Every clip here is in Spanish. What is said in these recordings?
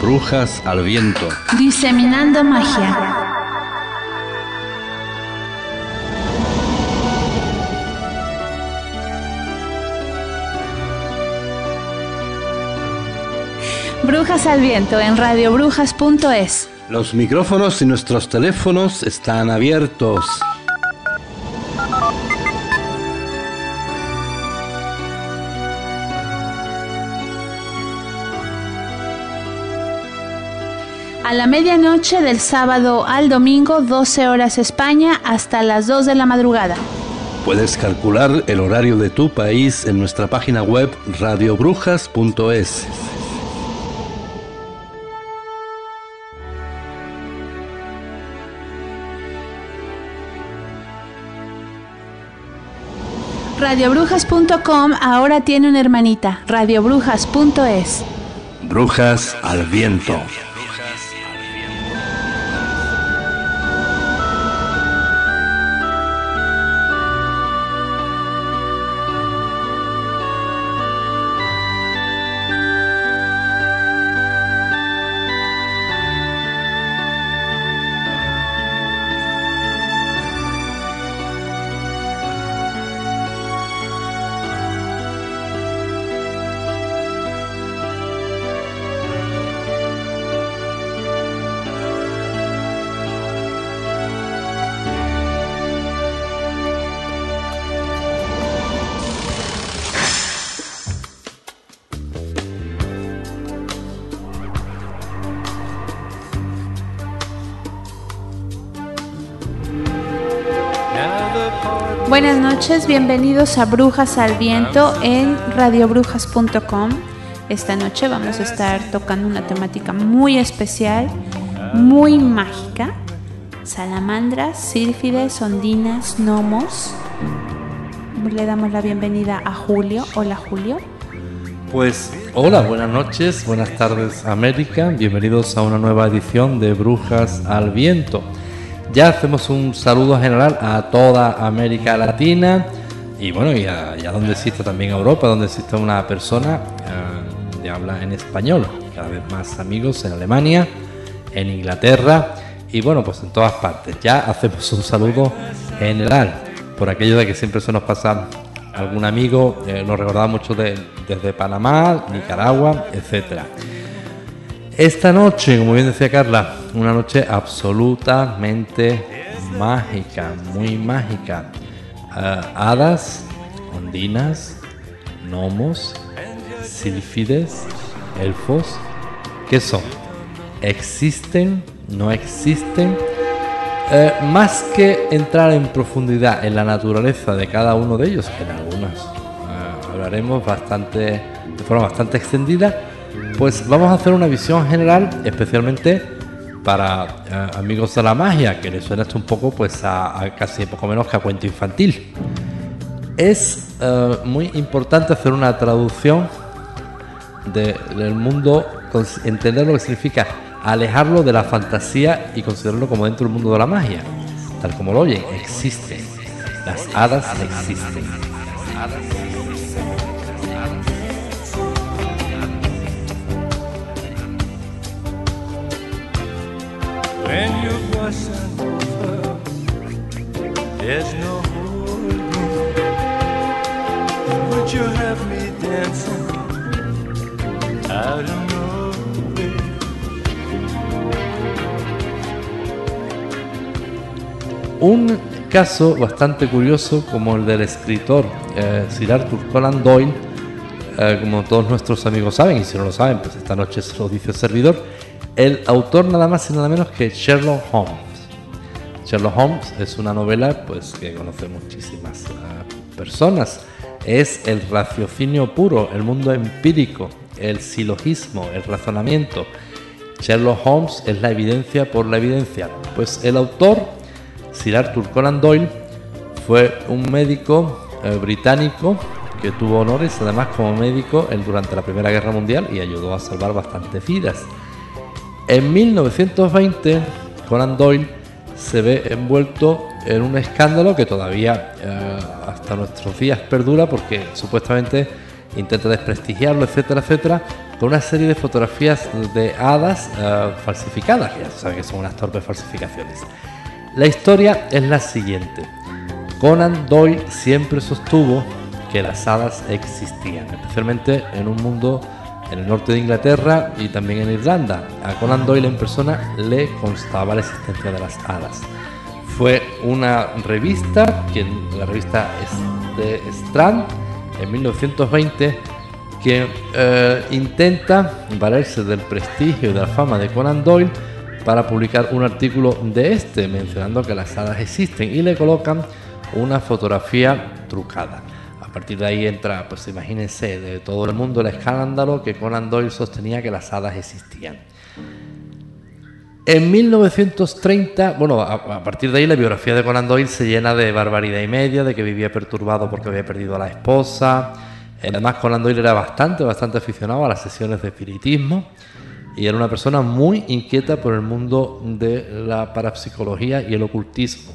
Brujas al viento. Diseminando magia. Brujas al viento en radiobrujas.es. Los micrófonos y nuestros teléfonos están abiertos. A la medianoche del sábado al domingo, 12 horas España, hasta las 2 de la madrugada. Puedes calcular el horario de tu país en nuestra página web radiobrujas.es. Radiobrujas.com ahora tiene una hermanita, radiobrujas.es. Brujas al viento. Buenas noches, bienvenidos a Brujas al Viento en radiobrujas.com. Esta noche vamos a estar tocando una temática muy especial, muy mágica. Salamandras, sílfides, ondinas, gnomos. Le damos la bienvenida a Julio. Hola Julio. Pues hola, buenas noches, buenas tardes América, bienvenidos a una nueva edición de Brujas al Viento. Ya hacemos un saludo general a toda América Latina y bueno, y a, donde existe también Europa, donde existe una persona eh, de habla en español. Cada vez más amigos en Alemania, en Inglaterra y bueno, pues en todas partes. Ya hacemos un saludo general por aquello de que siempre se nos pasa algún amigo, eh, nos recordaba mucho de- desde Panamá, Nicaragua, etcétera. Esta noche, como bien decía Carla, una noche absolutamente mágica, muy mágica. Ah, hadas, ondinas, gnomos, sílfides, elfos, ¿qué son? ¿Existen? ¿No existen? Eh, más que entrar en profundidad en la naturaleza de cada uno de ellos, en algunas eh, hablaremos de forma bastante extendida, pues vamos a hacer una visión general, especialmente para eh, amigos de la magia, que les suena esto un poco pues a, a casi poco menos que a cuento infantil. Es eh, muy importante hacer una traducción de- del mundo, entender lo que significa alejarlo de la fantasía y considerarlo como dentro del mundo de la magia. Tal como lo oyen, existen. Las hadas existen. When no holding. Would you have me dancing? Un caso bastante curioso como el del escritor eh, Sir Arthur Conan Doyle, eh, como todos nuestros amigos saben, y si no lo saben, pues esta noche se lo dice el servidor, el autor nada más y nada menos que Sherlock Holmes. Sherlock Holmes es una novela pues que conoce muchísimas eh, personas. Es el raciocinio puro, el mundo empírico, el silogismo, el razonamiento. Sherlock Holmes es la evidencia por la evidencia. Pues el autor, Sir Arthur Conan Doyle, fue un médico eh, británico que tuvo honores además como médico durante la Primera Guerra Mundial y ayudó a salvar bastantes vidas. En 1920, Conan Doyle se ve envuelto en un escándalo que todavía eh, hasta nuestros días perdura porque supuestamente intenta desprestigiarlo, etcétera, etcétera, con una serie de fotografías de hadas eh, falsificadas, ya se sabe que son unas torpes falsificaciones. La historia es la siguiente. Conan Doyle siempre sostuvo que las hadas existían, especialmente en un mundo en el norte de Inglaterra y también en Irlanda. A Conan Doyle en persona le constaba la existencia de las hadas. Fue una revista, que la revista Strand, en 1920, que eh, intenta valerse del prestigio y de la fama de Conan Doyle para publicar un artículo de este mencionando que las hadas existen y le colocan una fotografía trucada. A partir de ahí entra, pues imagínense, de todo el mundo el escándalo que Conan Doyle sostenía que las hadas existían. En 1930, bueno, a, partir de ahí la biografía de Conan Doyle se llena de barbaridad y media, de que vivía perturbado porque había perdido a la esposa. Además, Conan Doyle era bastante, bastante aficionado a las sesiones de espiritismo y era una persona muy inquieta por el mundo de la parapsicología y el ocultismo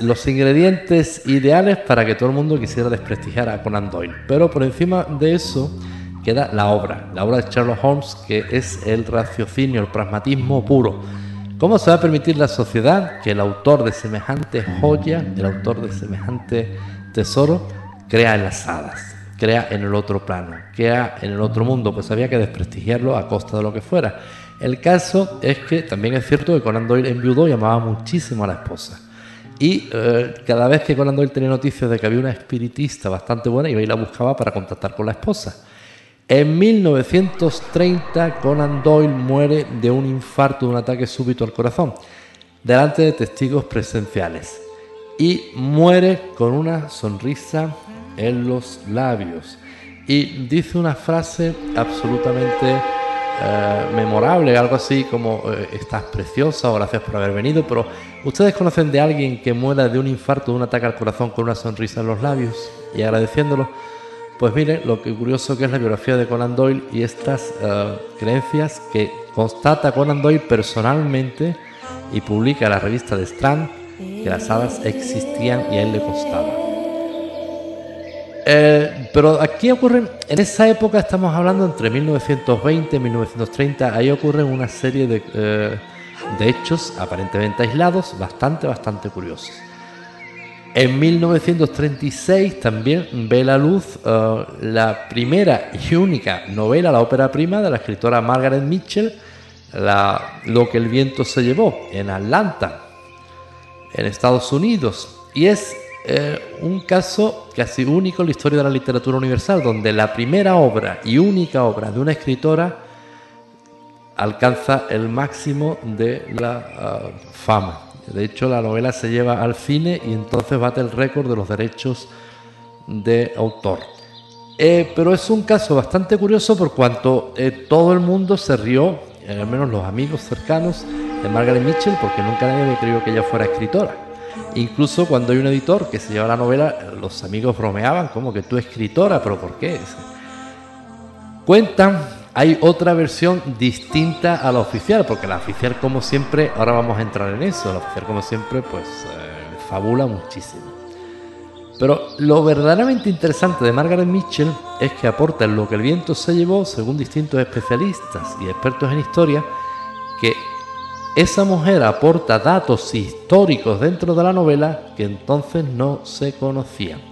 los ingredientes ideales para que todo el mundo quisiera desprestigiar a Conan Doyle. Pero por encima de eso queda la obra, la obra de Sherlock Holmes, que es el raciocinio, el pragmatismo puro. ¿Cómo se va a permitir la sociedad que el autor de semejante joya, el autor de semejante tesoro, crea en las hadas, crea en el otro plano, crea en el otro mundo? Pues había que desprestigiarlo a costa de lo que fuera. El caso es que también es cierto que Conan Doyle enviudó y amaba muchísimo a la esposa. Y eh, cada vez que Conan Doyle tenía noticias de que había una espiritista bastante buena, iba y la buscaba para contactar con la esposa. En 1930, Conan Doyle muere de un infarto, de un ataque súbito al corazón, delante de testigos presenciales. Y muere con una sonrisa en los labios. Y dice una frase absolutamente eh, memorable, algo así como eh, estás preciosa o gracias por haber venido, pero ¿ustedes conocen de alguien que muera de un infarto, de un ataque al corazón con una sonrisa en los labios y agradeciéndolo? Pues mire, lo que curioso que es la biografía de Conan Doyle y estas eh, creencias que constata Conan Doyle personalmente y publica en la revista de Strand que las hadas existían y a él le costaba. Eh, pero aquí ocurren, en esa época estamos hablando entre 1920 y 1930, ahí ocurren una serie de, eh, de hechos aparentemente aislados, bastante, bastante curiosos. En 1936 también ve la luz eh, la primera y única novela, la ópera prima de la escritora Margaret Mitchell, la, Lo que el viento se llevó, en Atlanta, en Estados Unidos. Y es eh, un caso casi único en la historia de la literatura universal, donde la primera obra y única obra de una escritora alcanza el máximo de la ah, fama. De hecho, la novela se lleva al cine y entonces bate el récord de los derechos de autor. Eh, pero es un caso bastante curioso por cuanto eh, todo el mundo se rió, al menos los amigos cercanos de Margaret Mitchell, porque nunca nadie había creído que ella fuera escritora. Incluso cuando hay un editor que se lleva la novela, los amigos bromeaban como que tú escritora, pero ¿por qué? Cuentan, hay otra versión distinta a la oficial, porque la oficial como siempre, ahora vamos a entrar en eso, la oficial como siempre pues eh, fabula muchísimo. Pero lo verdaderamente interesante de Margaret Mitchell es que aporta en lo que el viento se llevó, según distintos especialistas y expertos en historia, que esa mujer aporta datos históricos dentro de la novela que entonces no se conocían.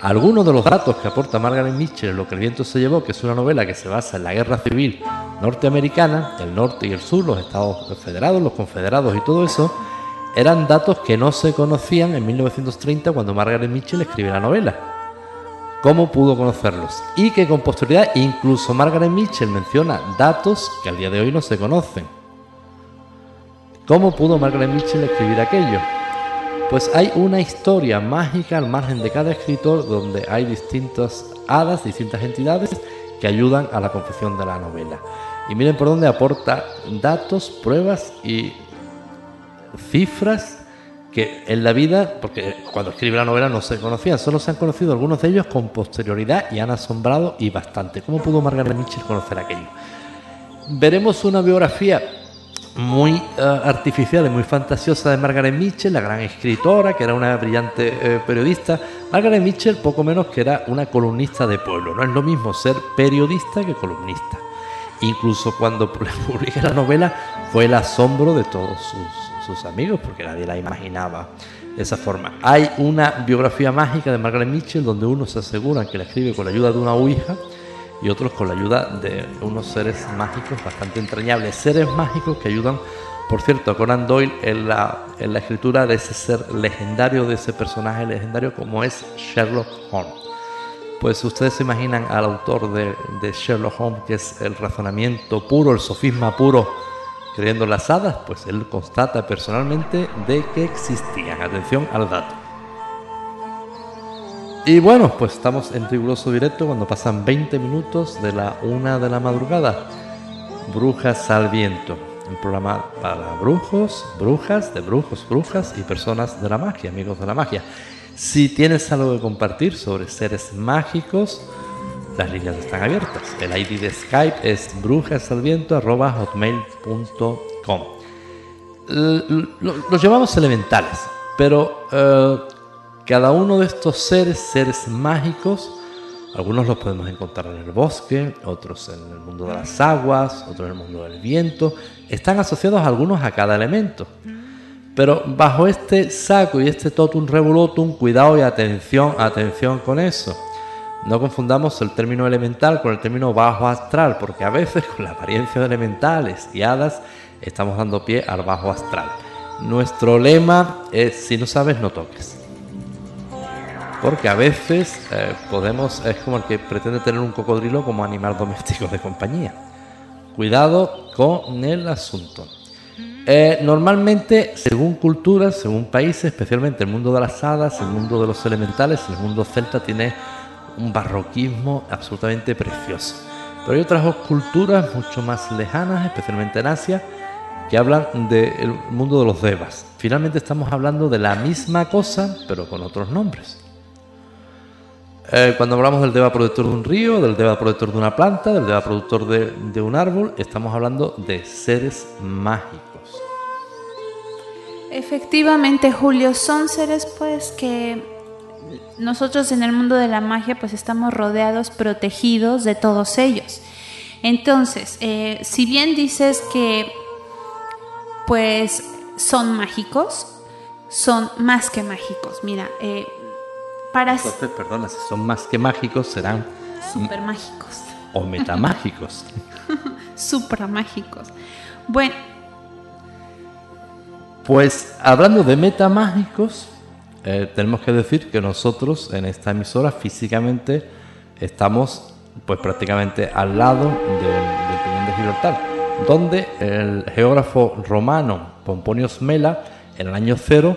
Algunos de los datos que aporta Margaret Mitchell Lo que el viento se llevó, que es una novela que se basa en la guerra civil norteamericana, el norte y el sur, los Estados Federados, los confederados y todo eso, eran datos que no se conocían en 1930 cuando Margaret Mitchell escribe la novela. ¿Cómo pudo conocerlos? Y que con posterioridad incluso Margaret Mitchell menciona datos que al día de hoy no se conocen. ¿Cómo pudo Margaret Mitchell escribir aquello? Pues hay una historia mágica al margen de cada escritor donde hay distintas hadas, distintas entidades que ayudan a la confección de la novela. Y miren por dónde aporta datos, pruebas y cifras que en la vida, porque cuando escribe la novela no se conocían, solo se han conocido algunos de ellos con posterioridad y han asombrado y bastante. ¿Cómo pudo Margaret Mitchell conocer aquello? Veremos una biografía muy eh, artificial y muy fantasiosa de Margaret Mitchell, la gran escritora, que era una brillante eh, periodista. Margaret Mitchell, poco menos que era una columnista de pueblo. No es lo mismo ser periodista que columnista. Incluso cuando publica la novela fue el asombro de todos sus amigos, porque nadie la imaginaba de esa forma. Hay una biografía mágica de Margaret Mitchell donde unos se aseguran que la escribe con la ayuda de una ouija y otros con la ayuda de unos seres mágicos bastante entrañables. Seres mágicos que ayudan, por cierto, a Conan Doyle en la, en la escritura de ese ser legendario, de ese personaje legendario como es Sherlock Holmes. Pues ustedes se imaginan al autor de, de Sherlock Holmes, que es el razonamiento puro, el sofisma puro, creyendo las hadas, pues él constata personalmente de que existían. Atención al dato. Y bueno, pues estamos en riguroso directo cuando pasan 20 minutos de la una de la madrugada. Brujas al viento. Un programa para brujos, brujas, de brujos, brujas y personas de la magia, amigos de la magia. Si tienes algo que compartir sobre seres mágicos, las líneas están abiertas. El ID de Skype es brujasalviento.hotmail.com. Los llamamos elementales, pero eh, cada uno de estos seres, seres mágicos, algunos los podemos encontrar en el bosque, otros en el mundo de las aguas, otros en el mundo del viento, están asociados algunos a cada elemento. Pero bajo este saco y este totum revolutum, cuidado y atención, atención con eso no confundamos el término elemental con el término bajo astral, porque a veces con la apariencia de elementales y hadas estamos dando pie al bajo astral. Nuestro lema es si no sabes no toques. Porque a veces eh, podemos, es como el que pretende tener un cocodrilo como animal doméstico de compañía. Cuidado con el asunto. Eh, normalmente, según culturas, según países, especialmente el mundo de las hadas, el mundo de los elementales, el mundo celta tiene un barroquismo absolutamente precioso. Pero hay otras culturas mucho más lejanas, especialmente en Asia, que hablan del mundo de los devas. Finalmente estamos hablando de la misma cosa, pero con otros nombres. Eh, cuando hablamos del deva productor de un río, del deva productor de una planta, del deva productor de, de un árbol, estamos hablando de seres mágicos. Efectivamente, Julio, son seres pues que nosotros en el mundo de la magia pues estamos rodeados, protegidos de todos ellos. Entonces, eh, si bien dices que pues son mágicos, son más que mágicos. Mira, eh, para... Entonces, perdona, si son más que mágicos, serán... Super mágicos. O metamágicos. mágicos. Bueno. Pues hablando de metamágicos, eh, tenemos que decir que nosotros en esta emisora físicamente estamos pues prácticamente al lado del Peñón de Gibraltar, donde el geógrafo romano Pomponio Mela en el año cero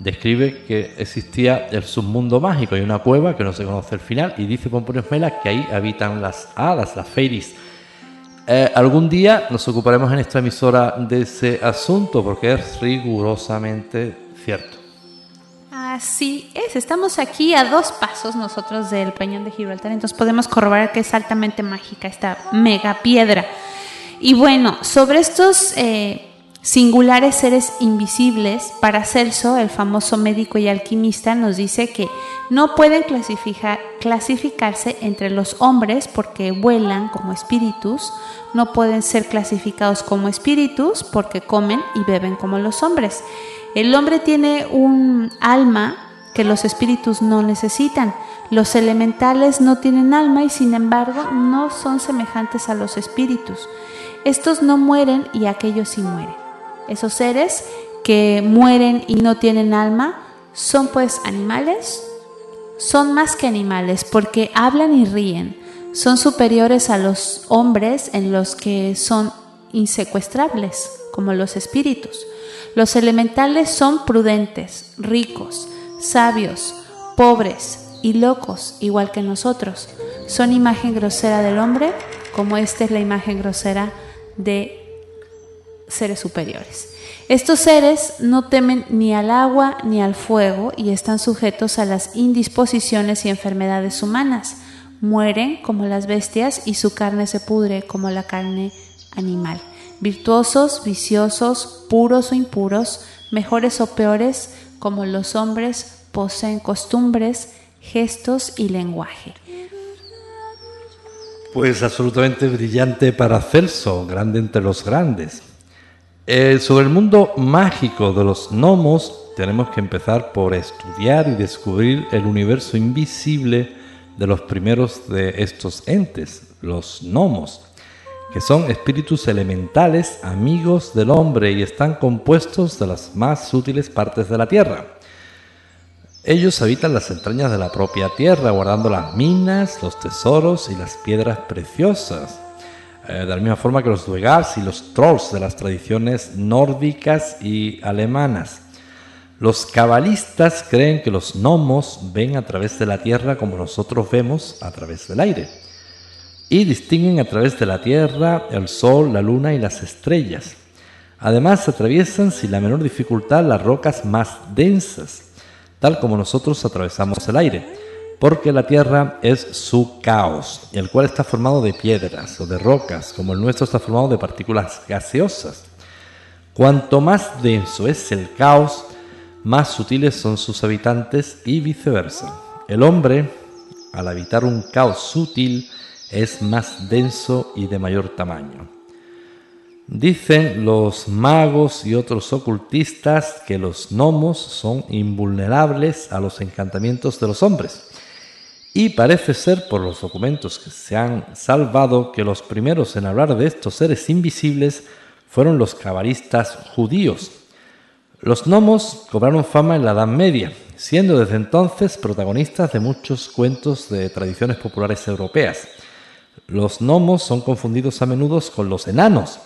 describe que existía el submundo mágico y una cueva que no se conoce el final y dice Pomponio Mela que ahí habitan las hadas, las fairies. Eh, algún día nos ocuparemos en esta emisora de ese asunto porque es rigurosamente cierto. Así es, estamos aquí a dos pasos nosotros del Peñón de Gibraltar, entonces podemos corroborar que es altamente mágica esta mega piedra. Y bueno, sobre estos eh, singulares seres invisibles, Paracelso, el famoso médico y alquimista, nos dice que no pueden clasificarse entre los hombres porque vuelan como espíritus, no pueden ser clasificados como espíritus porque comen y beben como los hombres. El hombre tiene un alma que los espíritus no necesitan. Los elementales no tienen alma y sin embargo no son semejantes a los espíritus. Estos no mueren y aquellos sí mueren. Esos seres que mueren y no tienen alma son pues animales. Son más que animales porque hablan y ríen. Son superiores a los hombres en los que son insecuestrables, como los espíritus. Los elementales son prudentes, ricos, sabios, pobres y locos, igual que nosotros. Son imagen grosera del hombre como esta es la imagen grosera de seres superiores. Estos seres no temen ni al agua ni al fuego y están sujetos a las indisposiciones y enfermedades humanas. Mueren como las bestias y su carne se pudre como la carne animal. Virtuosos, viciosos, puros o impuros, mejores o peores, como los hombres, poseen costumbres, gestos y lenguaje. Pues absolutamente brillante para Celso, grande entre los grandes. Eh, sobre el mundo mágico de los gnomos, tenemos que empezar por estudiar y descubrir el universo invisible de los primeros de estos entes, los gnomos, que son espíritus elementales amigos del hombre y están compuestos de las más sutiles partes de la tierra. Ellos habitan las entrañas de la propia tierra, guardando las minas, los tesoros y las piedras preciosas. Eh, de la misma forma que los duegars y los trolls de las tradiciones nórdicas y alemanas. Los cabalistas creen que los gnomos ven a través de la tierra como nosotros vemos a través del aire. Y distinguen a través de la tierra el sol, la luna y las estrellas. Además, atraviesan sin la menor dificultad las rocas más densas tal como nosotros atravesamos el aire, porque la Tierra es su caos, el cual está formado de piedras o de rocas, como el nuestro está formado de partículas gaseosas. Cuanto más denso es el caos, más sutiles son sus habitantes y viceversa. El hombre, al habitar un caos sutil, es más denso y de mayor tamaño. Dicen los magos y otros ocultistas que los gnomos son invulnerables a los encantamientos de los hombres. Y parece ser por los documentos que se han salvado que los primeros en hablar de estos seres invisibles fueron los cabalistas judíos. Los gnomos cobraron fama en la Edad Media, siendo desde entonces protagonistas de muchos cuentos de tradiciones populares europeas. Los gnomos son confundidos a menudo con los enanos,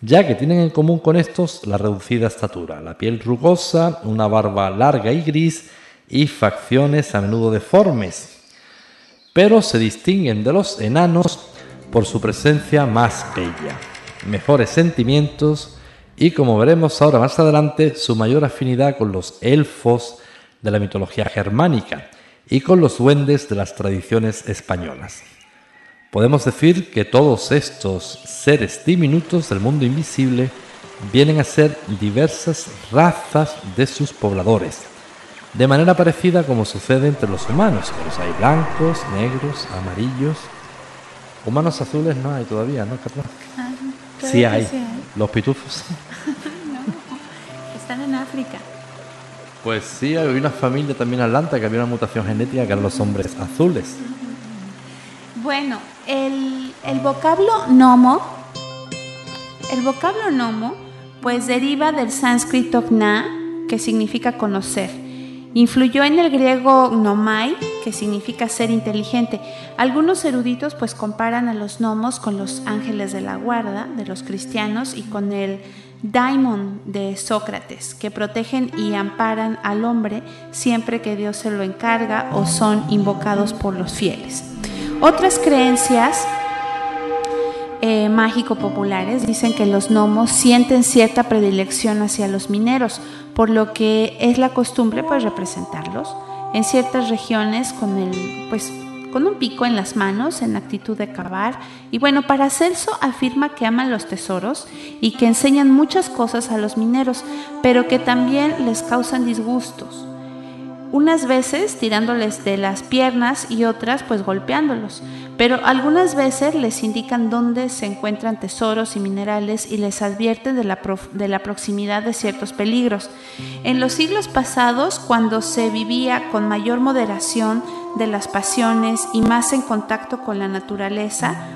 ya que tienen en común con estos la reducida estatura, la piel rugosa, una barba larga y gris y facciones a menudo deformes, pero se distinguen de los enanos por su presencia más bella, mejores sentimientos y, como veremos ahora más adelante, su mayor afinidad con los elfos de la mitología germánica y con los duendes de las tradiciones españolas. Podemos decir que todos estos seres diminutos del mundo invisible vienen a ser diversas razas de sus pobladores, de manera parecida como sucede entre los humanos, que los hay blancos, negros, amarillos. Humanos azules no hay todavía, ¿no, Carlos? Ah, sí hay. Los pitufos. no, están en África. Pues sí, había una familia también atlanta que había una mutación genética que eran los hombres azules. Bueno, el, vocablo nomo, el vocablo nomo, pues deriva del sánscrito gna, que significa conocer. Influyó en el griego gnomai, que significa ser inteligente. Algunos eruditos pues comparan a los gnomos con los ángeles de la guarda de los cristianos y con el daimon de Sócrates, que protegen y amparan al hombre siempre que Dios se lo encarga o son invocados por los fieles. Otras creencias eh, mágico-populares dicen que los gnomos sienten cierta predilección hacia los mineros, por lo que es la costumbre pues representarlos en ciertas regiones con el pues con un pico en las manos en actitud de cavar. Y bueno, para Celso afirma que aman los tesoros y que enseñan muchas cosas a los mineros, pero que también les causan disgustos unas veces tirándoles de las piernas y otras pues golpeándolos, pero algunas veces les indican dónde se encuentran tesoros y minerales y les advierten de la, de la proximidad de ciertos peligros. En los siglos pasados, cuando se vivía con mayor moderación de las pasiones y más en contacto con la naturaleza,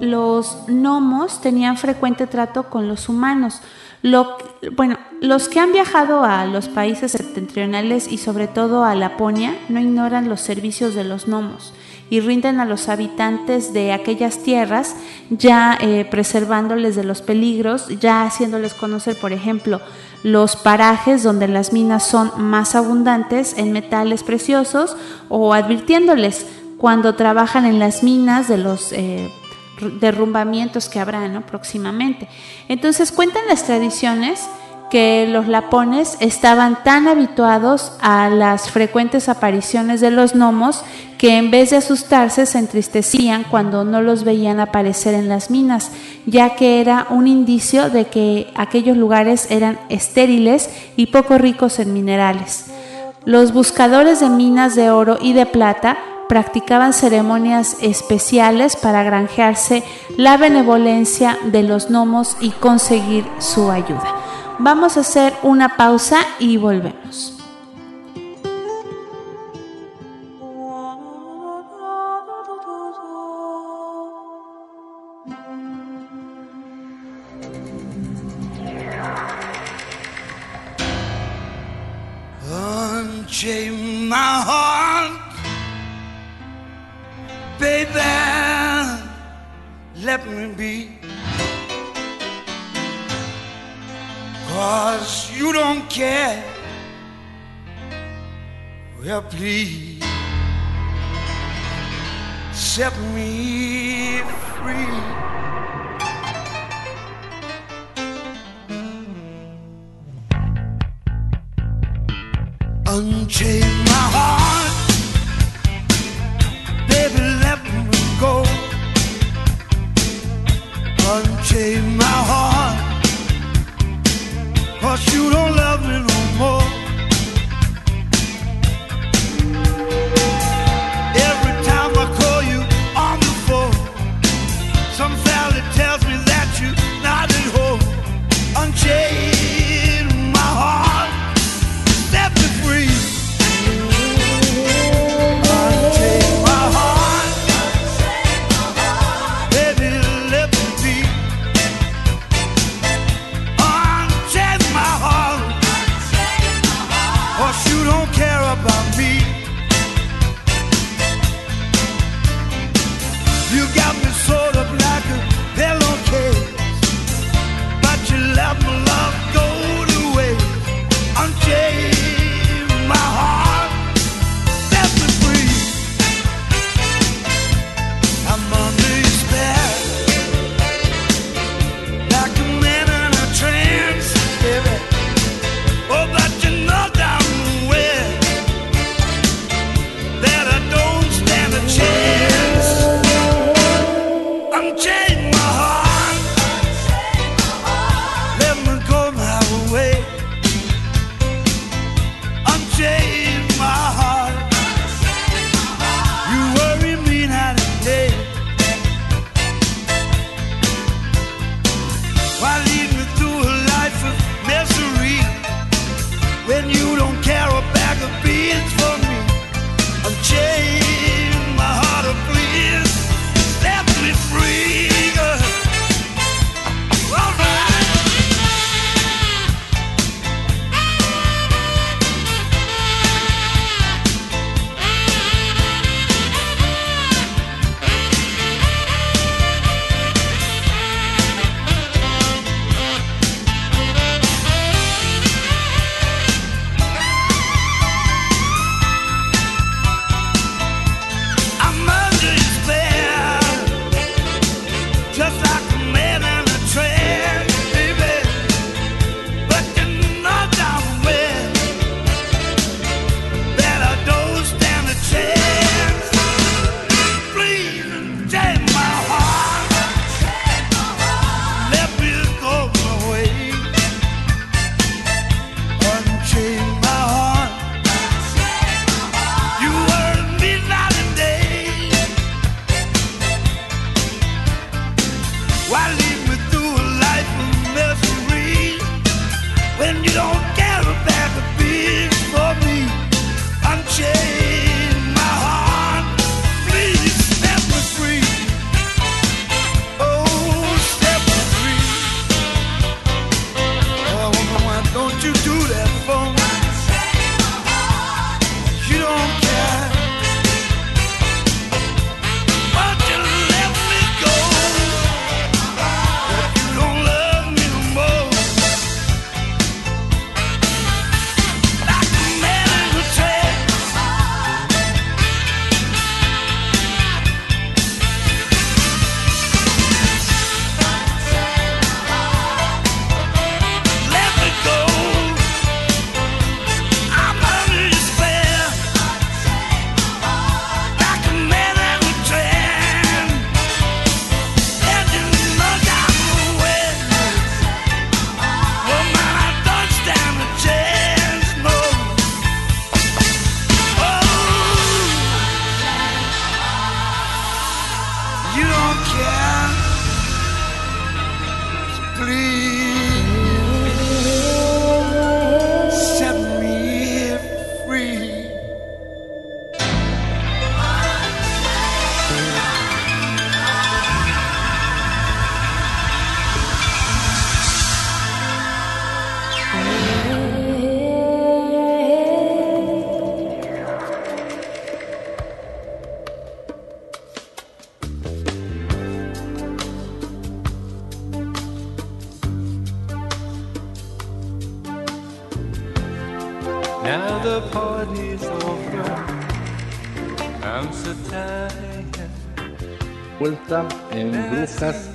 los gnomos tenían frecuente trato con los humanos, bueno, los que han viajado a los países septentrionales y sobre todo a Laponia no ignoran los servicios de los gnomos y rinden a los habitantes de aquellas tierras, ya eh, preservándoles de los peligros, ya haciéndoles conocer, por ejemplo, los parajes donde las minas son más abundantes en metales preciosos o advirtiéndoles cuando trabajan en las minas de los eh, derrumbamientos que habrá ¿no? próximamente. Entonces cuentan las tradiciones que los lapones estaban tan habituados a las frecuentes apariciones de los gnomos que en vez de asustarse se entristecían cuando no los veían aparecer en las minas, ya que era un indicio de que aquellos lugares eran estériles y poco ricos en minerales. Los buscadores de minas de oro y de plata practicaban ceremonias especiales para granjearse la benevolencia de los gnomos y conseguir su ayuda. Vamos a hacer una pausa y volvemos. Let me be. Cause you don't care. Well, please set me free.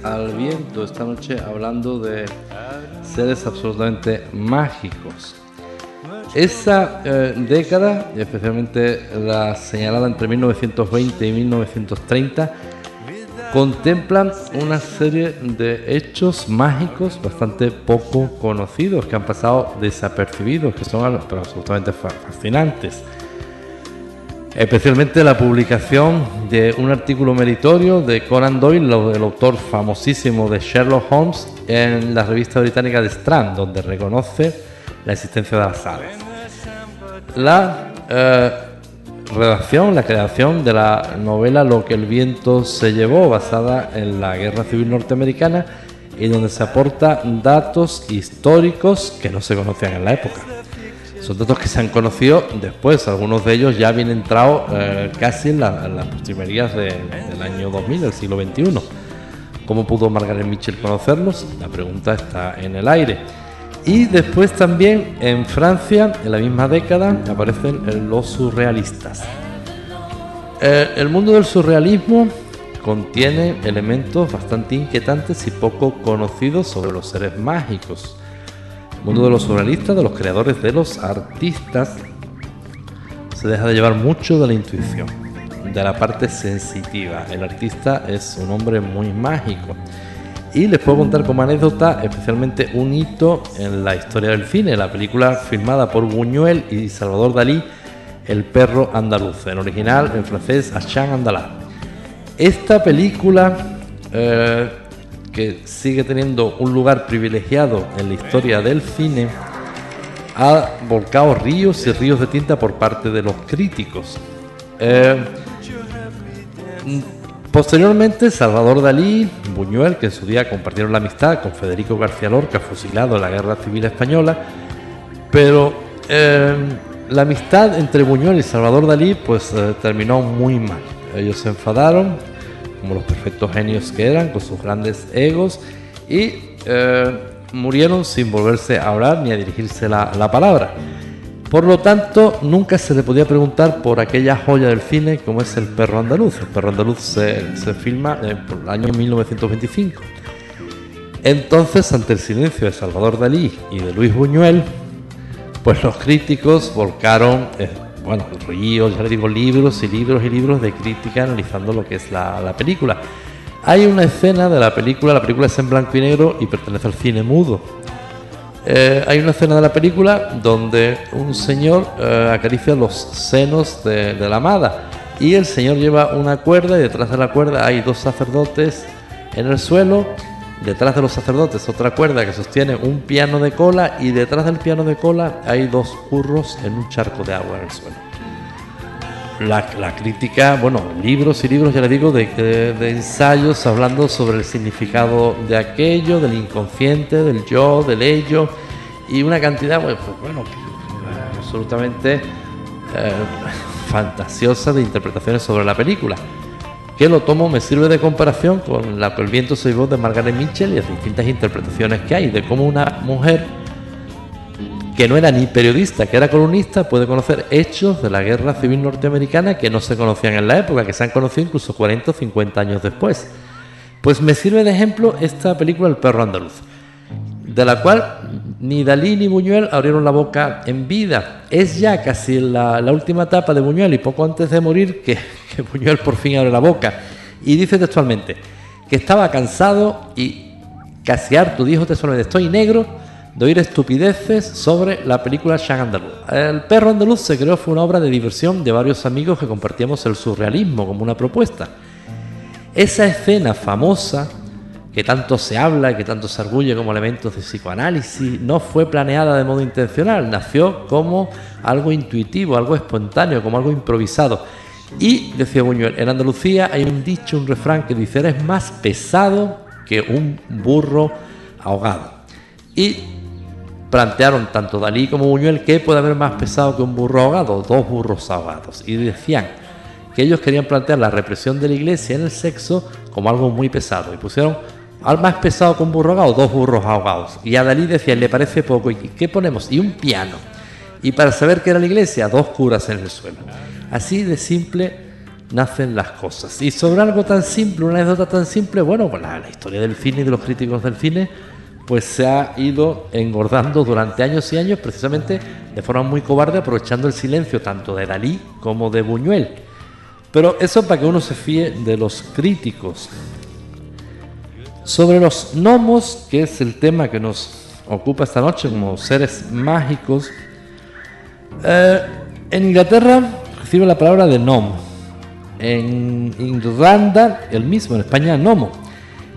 Al Viento, esta noche hablando de seres absolutamente mágicos. Esa eh, década, especialmente la señalada entre 1920 y 1930, contemplan una serie de hechos mágicos bastante poco conocidos, que han pasado desapercibidos, que son absolutamente fa- fascinantes. Especialmente la publicación de un artículo meritorio de Conan Doyle, el autor famosísimo de Sherlock Holmes, en la revista británica The Strand, donde reconoce la existencia de las hadas. La eh, redacción, la creación de la novela Lo que el viento se llevó, basada en la Guerra Civil Norteamericana, y donde se aportan datos históricos que no se conocían en la época. Son datos que se han conocido después, algunos de ellos ya habían entrado eh, casi en, la- en las postrimerías de- del año 2000, del siglo XXI. ¿Cómo pudo Margaret Mitchell conocerlos? La pregunta está en el aire. Y después también en Francia, en la misma década, aparecen los surrealistas. Eh, el mundo del surrealismo contiene elementos bastante inquietantes y poco conocidos sobre los seres mágicos. Mundo de los surrealistas, de los creadores, de los artistas, se deja de llevar mucho de la intuición, de la parte sensitiva. El artista es un hombre muy mágico. Y les puedo contar como anécdota especialmente un hito en la historia del cine, la película filmada por Buñuel y Salvador Dalí, El perro andaluz, en original en francés Achan Andalá. Esta película, eh, que sigue teniendo un lugar privilegiado en la historia del cine, ha volcado ríos y ríos de tinta por parte de los críticos. Eh, posteriormente, Salvador Dalí, Buñuel, que en su día compartieron la amistad con Federico García Lorca, fusilado en la Guerra Civil Española, pero eh, la amistad entre Buñuel y Salvador Dalí pues eh, terminó muy mal. Ellos se enfadaron, como los perfectos genios que eran, con sus grandes egos, y eh, murieron sin volverse a hablar ni a dirigirse la, la palabra. Por lo tanto, nunca se le podía preguntar por aquella joya del cine como es El perro andaluz. El perro andaluz se, se filma por el año 1925. Entonces, ante el silencio de Salvador Dalí y de Luis Buñuel, pues los críticos volcaron, eh, bueno, ríos, ya le digo, libros y libros y libros de crítica analizando lo que es la, la película. Hay una escena de la película, la película es en blanco y negro y pertenece al cine mudo. Eh, hay una escena de la película donde un señor eh, acaricia los senos de, de la amada y el señor lleva una cuerda y detrás de la cuerda hay dos sacerdotes en el suelo. Detrás de los sacerdotes otra cuerda que sostiene un piano de cola y detrás del piano de cola hay dos burros en un charco de agua en el suelo. La, crítica, bueno, libros y libros, ya le digo, de, de- de ensayos hablando sobre el significado de aquello, del inconsciente, del yo, del ello, y una cantidad, pues, pues, bueno, eh, absolutamente eh, fantasiosa de interpretaciones sobre la película. Que lo tomo, me sirve de comparación con la que el viento soy voz de Margaret Mitchell y las distintas interpretaciones que hay de cómo una mujer que no era ni periodista, que era columnista, puede conocer hechos de la guerra civil norteamericana que no se conocían en la época, que se han conocido incluso 40 o 50 años después. Pues me sirve de ejemplo esta película El perro andaluz, de la cual ni Dalí ni Buñuel abrieron la boca en vida. Es ya casi la, última etapa de Buñuel y poco antes de morir que, que Buñuel por fin abre la boca. Y dice textualmente que estaba cansado y casi harto, dijo textualmente, estoy negro de oír estupideces sobre la película Shang Andaluz. El perro andaluz se creó fue una obra de diversión de varios amigos que compartíamos el surrealismo como una propuesta. Esa escena famosa que tanto se habla y que tanto se arguye como elementos de psicoanálisis, no fue planeada de modo intencional, nació como algo intuitivo, algo espontáneo, como algo improvisado. Y, decía Buñuel, en Andalucía hay un dicho, un refrán que dice, eres más pesado que un burro ahogado. Y plantearon tanto Dalí como Buñuel que puede haber más pesado que un burro ahogado, dos burros ahogados. Y decían que ellos querían plantear la represión de la iglesia en el sexo como algo muy pesado. Y pusieron al más pesado con burro ahogado, dos burros ahogados. Y a Dalí decía, le parece poco, ¿y qué ponemos? Y un piano. Y para saber qué era la iglesia, dos curas en el suelo. Así de simple nacen las cosas. Y sobre algo tan simple, una anécdota tan simple, bueno, la historia del cine y de los críticos del cine, pues se ha ido engordando durante años y años, precisamente de forma muy cobarde, aprovechando el silencio tanto de Dalí como de Buñuel. Pero eso para que uno se fíe de los críticos. Sobre los gnomos, que es el tema que nos ocupa esta noche como seres mágicos, eh, en Inglaterra recibe la palabra de gnomo. En Irlanda, el mismo, en España, gnomo.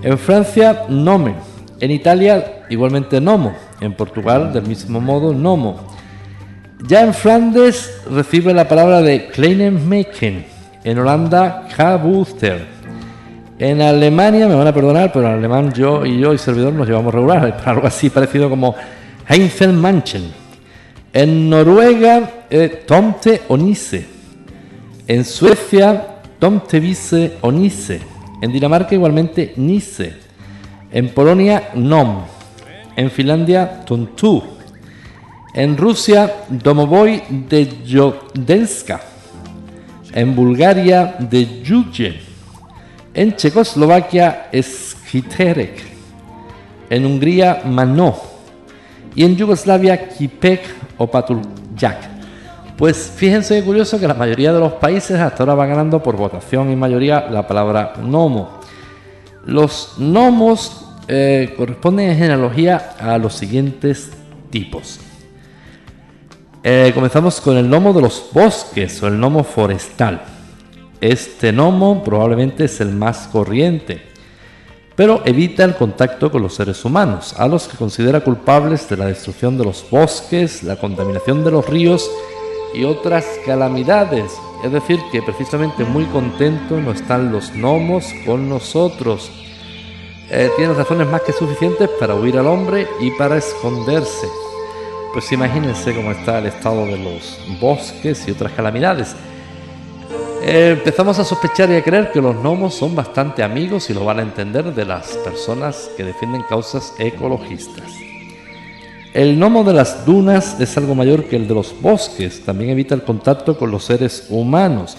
En Francia, nomen. En Italia, igualmente gnomo. En Portugal, del mismo modo, gnomo. Ya en Flandes recibe la palabra de Kleinenmaken. En Holanda, Kabouter. En Alemania, me van a perdonar, pero en alemán yo y yo y servidor nos llevamos regular, algo así parecido como Heinzelmanchen. En Noruega, eh, Tomte Onise. En Suecia, Tomte Vise Onise. En Dinamarca, igualmente, Nise. En Polonia, Nom. En Finlandia, Tuntu. En Rusia, Domovoy de Jodenska. En Bulgaria, de Yuye. En Checoslovaquia, Skiterek. En Hungría, Manó. Y en Yugoslavia, Kipek o Patuljak. Pues fíjense qué curioso que la mayoría de los países hasta ahora va ganando por votación y mayoría la palabra gnomo. Los gnomos eh, corresponden en genealogía a los siguientes tipos. Eh, comenzamos con el gnomo de los bosques o el gnomo forestal. Este gnomo probablemente es el más corriente, pero evita el contacto con los seres humanos, a los que considera culpables de la destrucción de los bosques, la contaminación de los ríos y otras calamidades. Es decir, que precisamente muy contento no están los gnomos con nosotros. Eh, tienen razones más que suficientes para huir al hombre y para esconderse. Pues imagínense cómo está el estado de los bosques y otras calamidades. Eh, empezamos a sospechar y a creer que los gnomos son bastante amigos y lo van a entender de las personas que defienden causas ecologistas. El gnomo de las dunas es algo mayor que el de los bosques, también evita el contacto con los seres humanos.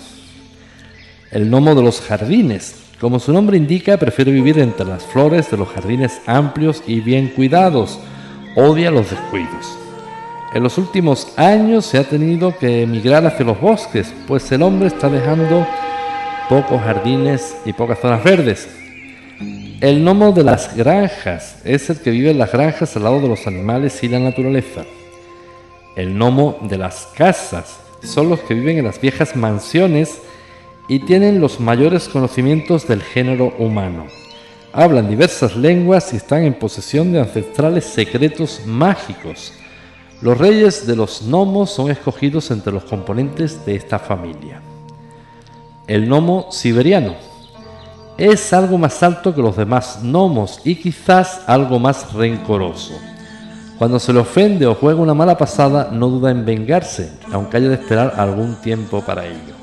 El gnomo de los jardines, como su nombre indica, prefiere vivir entre las flores de los jardines amplios y bien cuidados, odia los descuidos. En los últimos años se ha tenido que emigrar hacia los bosques, pues el hombre está dejando pocos jardines y pocas zonas verdes. El gnomo de las granjas es el que vive en las granjas al lado de los animales y la naturaleza. El gnomo de las casas son los que viven en las viejas mansiones y tienen los mayores conocimientos del género humano. Hablan diversas lenguas y están en posesión de ancestrales secretos mágicos. Los reyes de los gnomos son escogidos entre los componentes de esta familia. El gnomo siberiano es algo más alto que los demás gnomos y quizás algo más rencoroso. Cuando se le ofende o juega una mala pasada, no duda en vengarse, aunque haya de esperar algún tiempo para ello.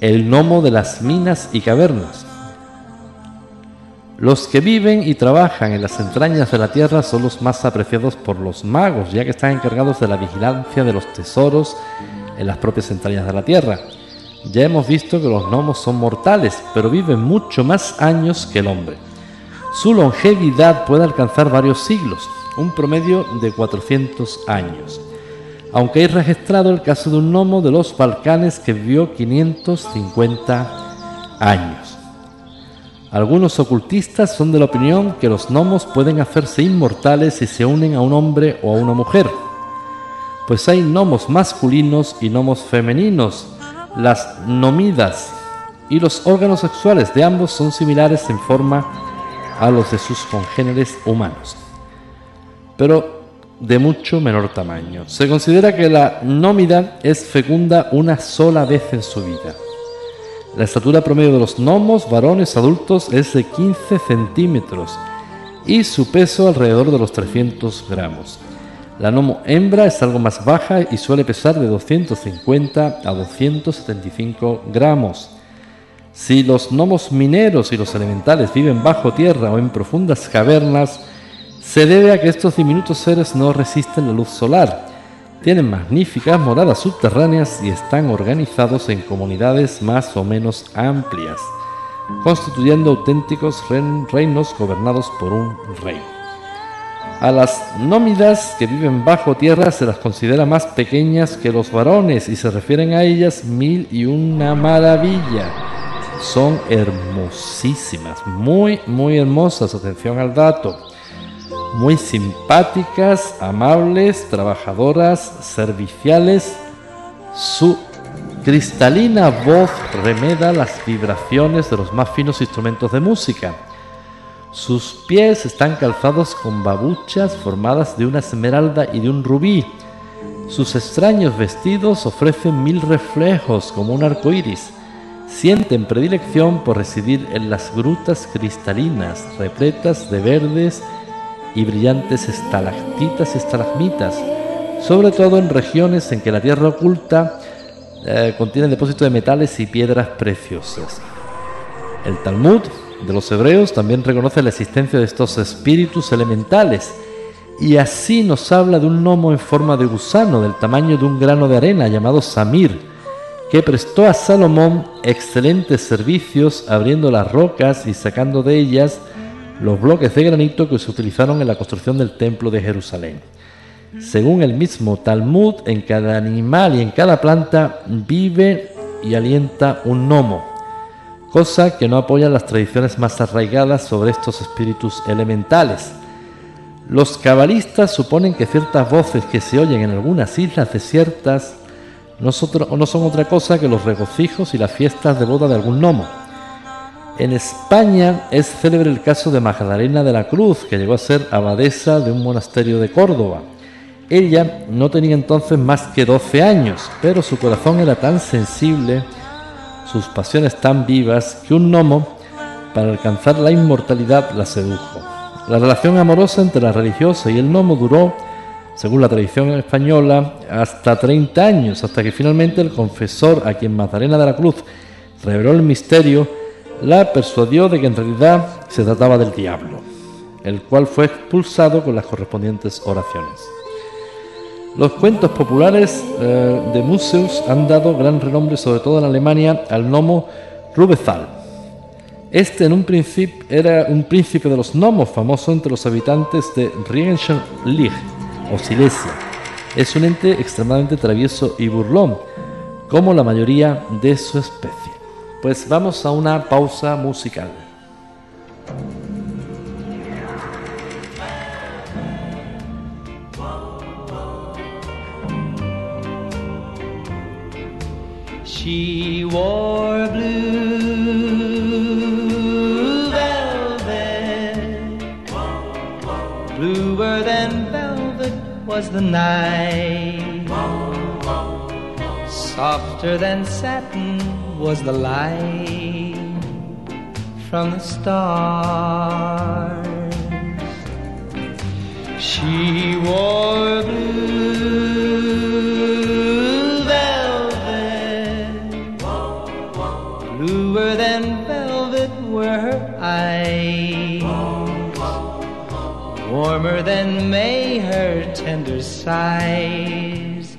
El gnomo de las minas y cavernas los que viven y trabajan en las entrañas de la tierra son los más apreciados por los magos, ya que están encargados de la vigilancia de los tesoros en las propias entrañas de la tierra. Ya hemos visto que los gnomos son mortales, pero viven mucho más años que el hombre. Su longevidad puede alcanzar varios siglos, un promedio de 400 años. Aunque hay registrado el caso de un gnomo de los Balcanes que vivió 550 años. Algunos ocultistas son de la opinión que los gnomos pueden hacerse inmortales si se unen a un hombre o a una mujer, pues hay gnomos masculinos y gnomos femeninos, las nomidas, y los órganos sexuales de ambos son similares en forma a los de sus congéneres humanos, pero de mucho menor tamaño. Se considera que la nómida es fecunda una sola vez en su vida. La estatura promedio de los gnomos varones adultos es de 15 centímetros y su peso alrededor de los 300 gramos. La gnomo hembra es algo más baja y suele pesar de 250 a 275 gramos. Si los gnomos mineros y los elementales viven bajo tierra o en profundas cavernas, se debe a que estos diminutos seres no resisten la luz solar tienen magníficas moradas subterráneas y están organizados en comunidades más o menos amplias, constituyendo auténticos reinos gobernados por un rey. A las nómidas que viven bajo tierra se las considera más pequeñas que los varones y se refieren a ellas mil y una maravilla. Son hermosísimas, muy, muy hermosas, atención al dato muy simpáticas, amables, trabajadoras, serviciales. Su cristalina voz remeda las vibraciones de los más finos instrumentos de música. Sus pies están calzados con babuchas formadas de una esmeralda y de un rubí. Sus extraños vestidos ofrecen mil reflejos como un arco iris. Sienten predilección por residir en las grutas cristalinas repletas de verdes y brillantes estalactitas y estalagmitas, sobre todo en regiones en que la tierra oculta eh, contiene depósitos de metales y piedras preciosas. El Talmud de los hebreos también reconoce la existencia de estos espíritus elementales y así nos habla de un gnomo en forma de gusano del tamaño de un grano de arena llamado Samir, que prestó a Salomón excelentes servicios abriendo las rocas y sacando de ellas los bloques de granito que se utilizaron en la construcción del templo de Jerusalén. Según el mismo Talmud, en cada animal y en cada planta vive y alienta un gnomo, cosa que no apoyan las tradiciones más arraigadas sobre estos espíritus elementales. Los cabalistas suponen que ciertas voces que se oyen en algunas islas desiertas no son otra cosa que los regocijos y las fiestas de boda de algún gnomo. En España es célebre el caso de Magdalena de la Cruz, que llegó a ser abadesa de un monasterio de Córdoba. Ella no tenía entonces más que 12 años, pero su corazón era tan sensible, sus pasiones tan vivas, que un gnomo, para alcanzar la inmortalidad, la sedujo. La relación amorosa entre la religiosa y el gnomo duró, según la tradición española, hasta 30 años, hasta que finalmente el confesor a quien Magdalena de la Cruz reveló el misterio, la persuadió de que en realidad se trataba del diablo, el cual fue expulsado con las correspondientes oraciones. Los cuentos populares eh, de Museus han dado gran renombre, sobre todo en Alemania, al gnomo Rubezal. Este en un principio era un príncipe de los gnomos, famoso entre los habitantes de Riegenschen o Silesia. Es un ente extremadamente travieso y burlón, como la mayoría de su especie. Pues vamos a una pausa musical. She wore blue velvet, bluer than velvet was the night, softer than satin was the light from the stars. She wore blue velvet, bluer than velvet were her eyes, warmer than May her tender sighs.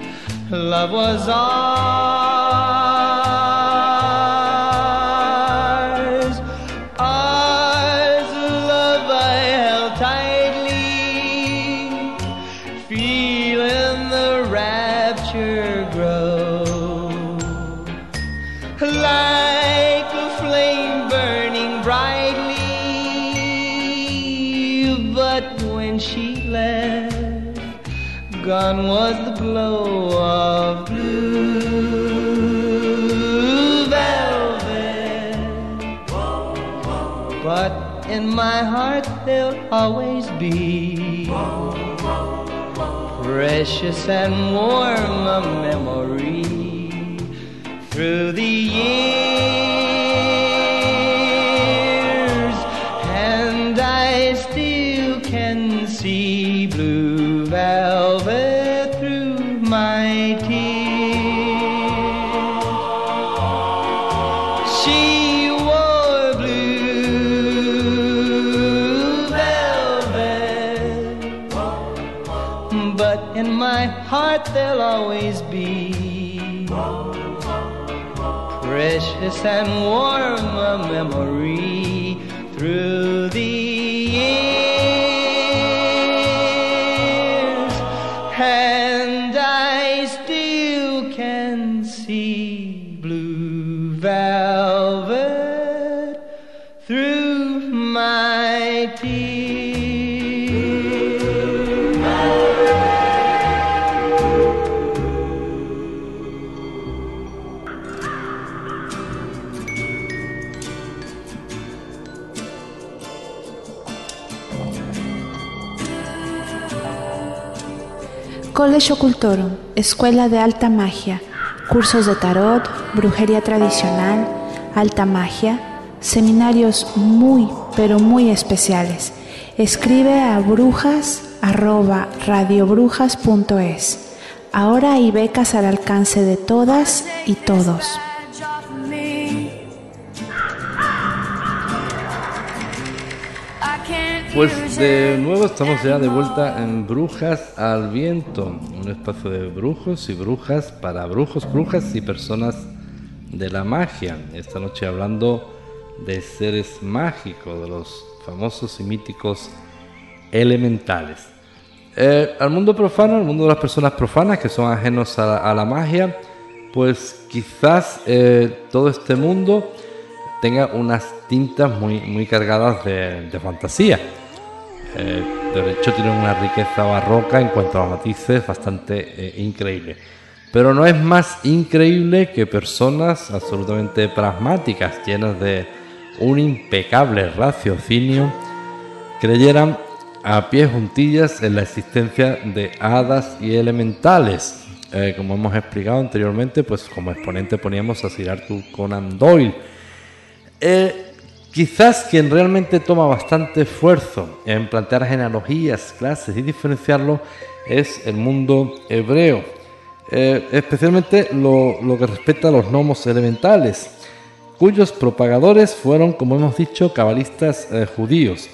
Love was all. My heart they'll always be precious and warm a memory through the years, they'll always be precious and warm a memory College Occultorum, Escuela de Alta Magia, cursos de tarot, brujería tradicional, alta magia, seminarios muy, pero muy especiales. Escribe a brujas arroba radiobrujas.es. Ahora hay becas al alcance de todas y todos. Pues de nuevo estamos ya de vuelta en Brujas al Viento, un espacio de brujos y brujas para brujos, brujas y personas de la magia. Esta noche hablando de seres mágicos, de los famosos y míticos elementales. Eh, al mundo profano, al mundo de las personas profanas que son ajenos a, la magia, pues quizás eh, todo este mundo tenga unas tintas muy, muy cargadas de fantasía. Eh, de hecho, tiene una riqueza barroca en cuanto a matices bastante eh, increíble. Pero no es más increíble que personas absolutamente pragmáticas, llenas de un impecable raciocinio, creyeran a pie juntillas en la existencia de hadas y elementales. Eh, como hemos explicado anteriormente, pues como exponente poníamos a Sir Arthur Conan Doyle. Eh, Quizás quien realmente toma bastante esfuerzo en plantear genealogías, clases y diferenciarlo es el mundo hebreo, eh, especialmente lo, lo que respecta a los gnomos elementales, cuyos propagadores fueron, como hemos dicho, cabalistas eh, judíos.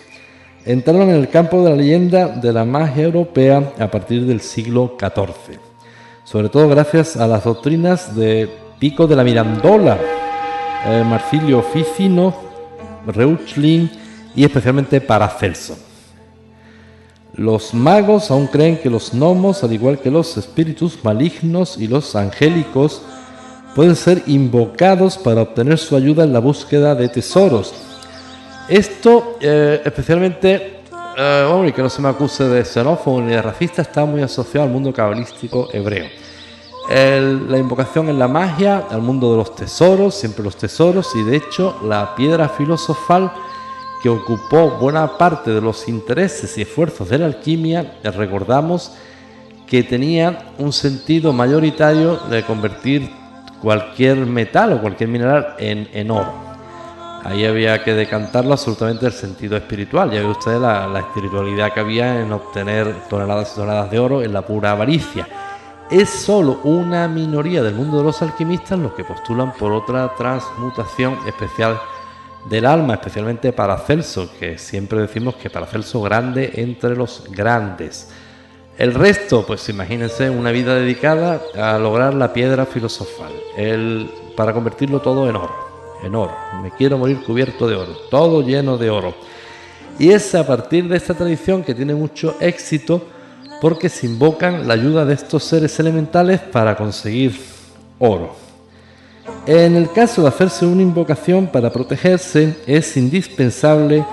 Entraron en el campo de la leyenda de la magia europea a partir del siglo XIV, sobre todo gracias a las doctrinas de Pico de la Mirandola, eh, Marsilio Ficino, Reuchlin y especialmente Paracelso. Los magos aún creen que los gnomos, al igual que los espíritus malignos y los angélicos, pueden ser invocados para obtener su ayuda en la búsqueda de tesoros. Esto, eh, especialmente, eh, hombre, que no se me acuse de xenófobo ni de racista, está muy asociado al mundo cabalístico hebreo. La invocación en la magia, al mundo de los tesoros, siempre los tesoros, y de hecho la piedra filosofal que ocupó buena parte de los intereses y esfuerzos de la alquimia, recordamos que tenía un sentido mayoritario de convertir cualquier metal o cualquier mineral en, en oro. Ahí había que decantarlo absolutamente el sentido espiritual. Ya ve usted la, la espiritualidad que había en obtener toneladas y toneladas de oro en la pura avaricia. Es solo una minoría del mundo de los alquimistas los que postulan por otra transmutación especial del alma, especialmente Paracelso, que siempre decimos que Paracelso grande entre los grandes. El resto, pues imagínense una vida dedicada a lograr la piedra filosofal, el, para convertirlo todo en oro, en oro. Me quiero morir cubierto de oro, todo lleno de oro. Y es a partir de esta tradición que tiene mucho éxito porque se invocan la ayuda de estos seres elementales para conseguir oro. En el caso de hacerse una invocación para protegerse, es indispensable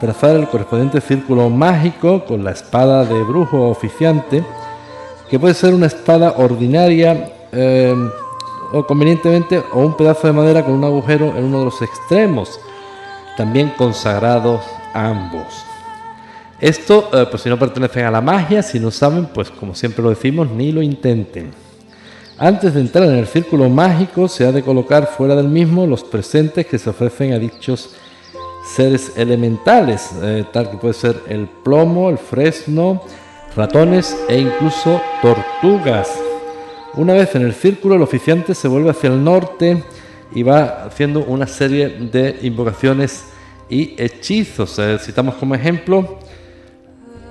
trazar el correspondiente círculo mágico con la espada de brujo oficiante, que puede ser una espada ordinaria eh, o convenientemente o un pedazo de madera con un agujero en uno de los extremos, también consagrados ambos. Esto, eh, pues si no pertenecen a la magia, si no saben, pues como siempre lo decimos, ni lo intenten. Antes de entrar en el círculo mágico, se ha de colocar fuera del mismo los presentes que se ofrecen a dichos seres elementales, eh, tal que puede ser el plomo, el fresno, ratones e incluso tortugas. Una vez en el círculo, el oficiante se vuelve hacia el norte y va haciendo una serie de invocaciones y hechizos. Eh, citamos como ejemplo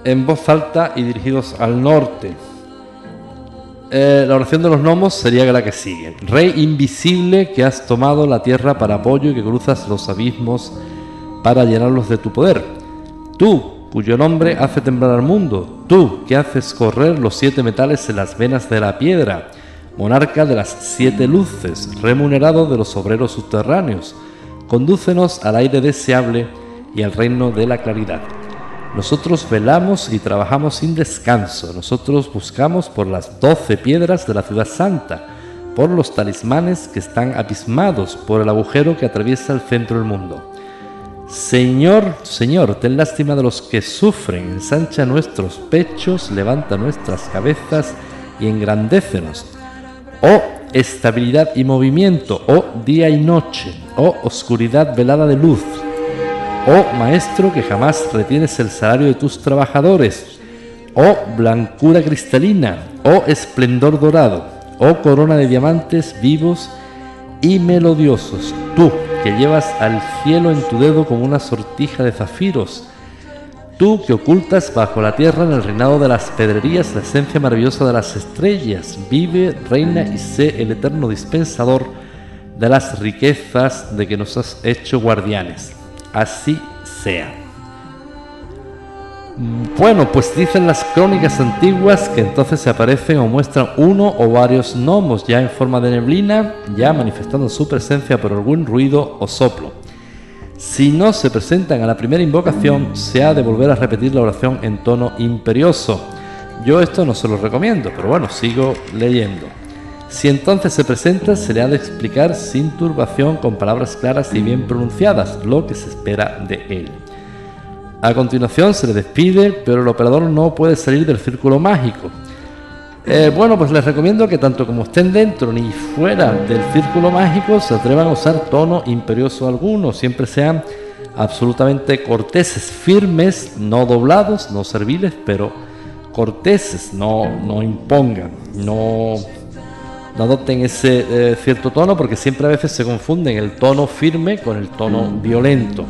en voz alta y dirigidos al norte. Eh, la oración de los gnomos sería la que sigue. Rey invisible que has tomado la tierra para apoyo y que cruzas los abismos para llenarlos de tu poder. Tú, cuyo nombre hace temblar al mundo. Tú, que haces correr los siete metales en las venas de la piedra. Monarca de las siete luces, remunerado de los obreros subterráneos. Condúcenos al aire deseable y al reino de la claridad. Nosotros velamos y trabajamos sin descanso. Nosotros buscamos por las doce piedras de la ciudad santa, por los talismanes que están abismados por el agujero que atraviesa el centro del mundo. Señor, Señor, ten lástima de los que sufren, ensancha nuestros pechos, levanta nuestras cabezas y engrandécenos. Oh estabilidad y movimiento, oh día y noche, oh oscuridad velada de luz. Oh Maestro que jamás retienes el salario de tus trabajadores. Oh blancura cristalina, oh esplendor dorado, oh corona de diamantes vivos y melodiosos. Tú que llevas al cielo en tu dedo como una sortija de zafiros. Tú que ocultas bajo la tierra en el reinado de las pedrerías la esencia maravillosa de las estrellas, vive, reina y sé el eterno dispensador de las riquezas de que nos has hecho guardianes. Así sea. Bueno, pues dicen las crónicas antiguas que entonces se aparecen o muestran uno o varios gnomos ya en forma de neblina, ya manifestando su presencia por algún ruido o soplo. Si no se presentan a la primera invocación, se ha de volver a repetir la oración en tono imperioso. Yo esto no se lo recomiendo, pero bueno, sigo leyendo. Si entonces se presenta, se le ha de explicar sin turbación, con palabras claras y bien pronunciadas, lo que se espera de él. A continuación se le despide, pero el operador no puede salir del círculo mágico. Eh, bueno, pues les recomiendo que tanto como estén dentro ni fuera del círculo mágico se atrevan a usar tono imperioso alguno, siempre sean absolutamente corteses, firmes, no doblados, no serviles, pero corteses, no, no impongan, no, adopten ese eh, cierto tono porque siempre a veces se confunden el tono firme con el tono violento.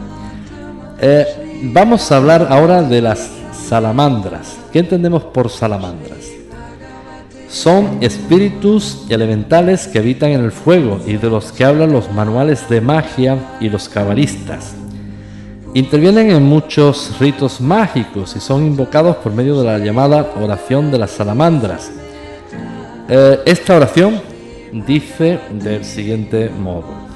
Eh, Vamos a hablar ahora de las salamandras. ¿Qué entendemos por salamandras? Son espíritus elementales que habitan en el fuego y de los que hablan los manuales de magia y los cabalistas. Intervienen en muchos ritos mágicos y son invocados por medio de la llamada oración de las salamandras. Eh, esta oración dice del siguiente modo.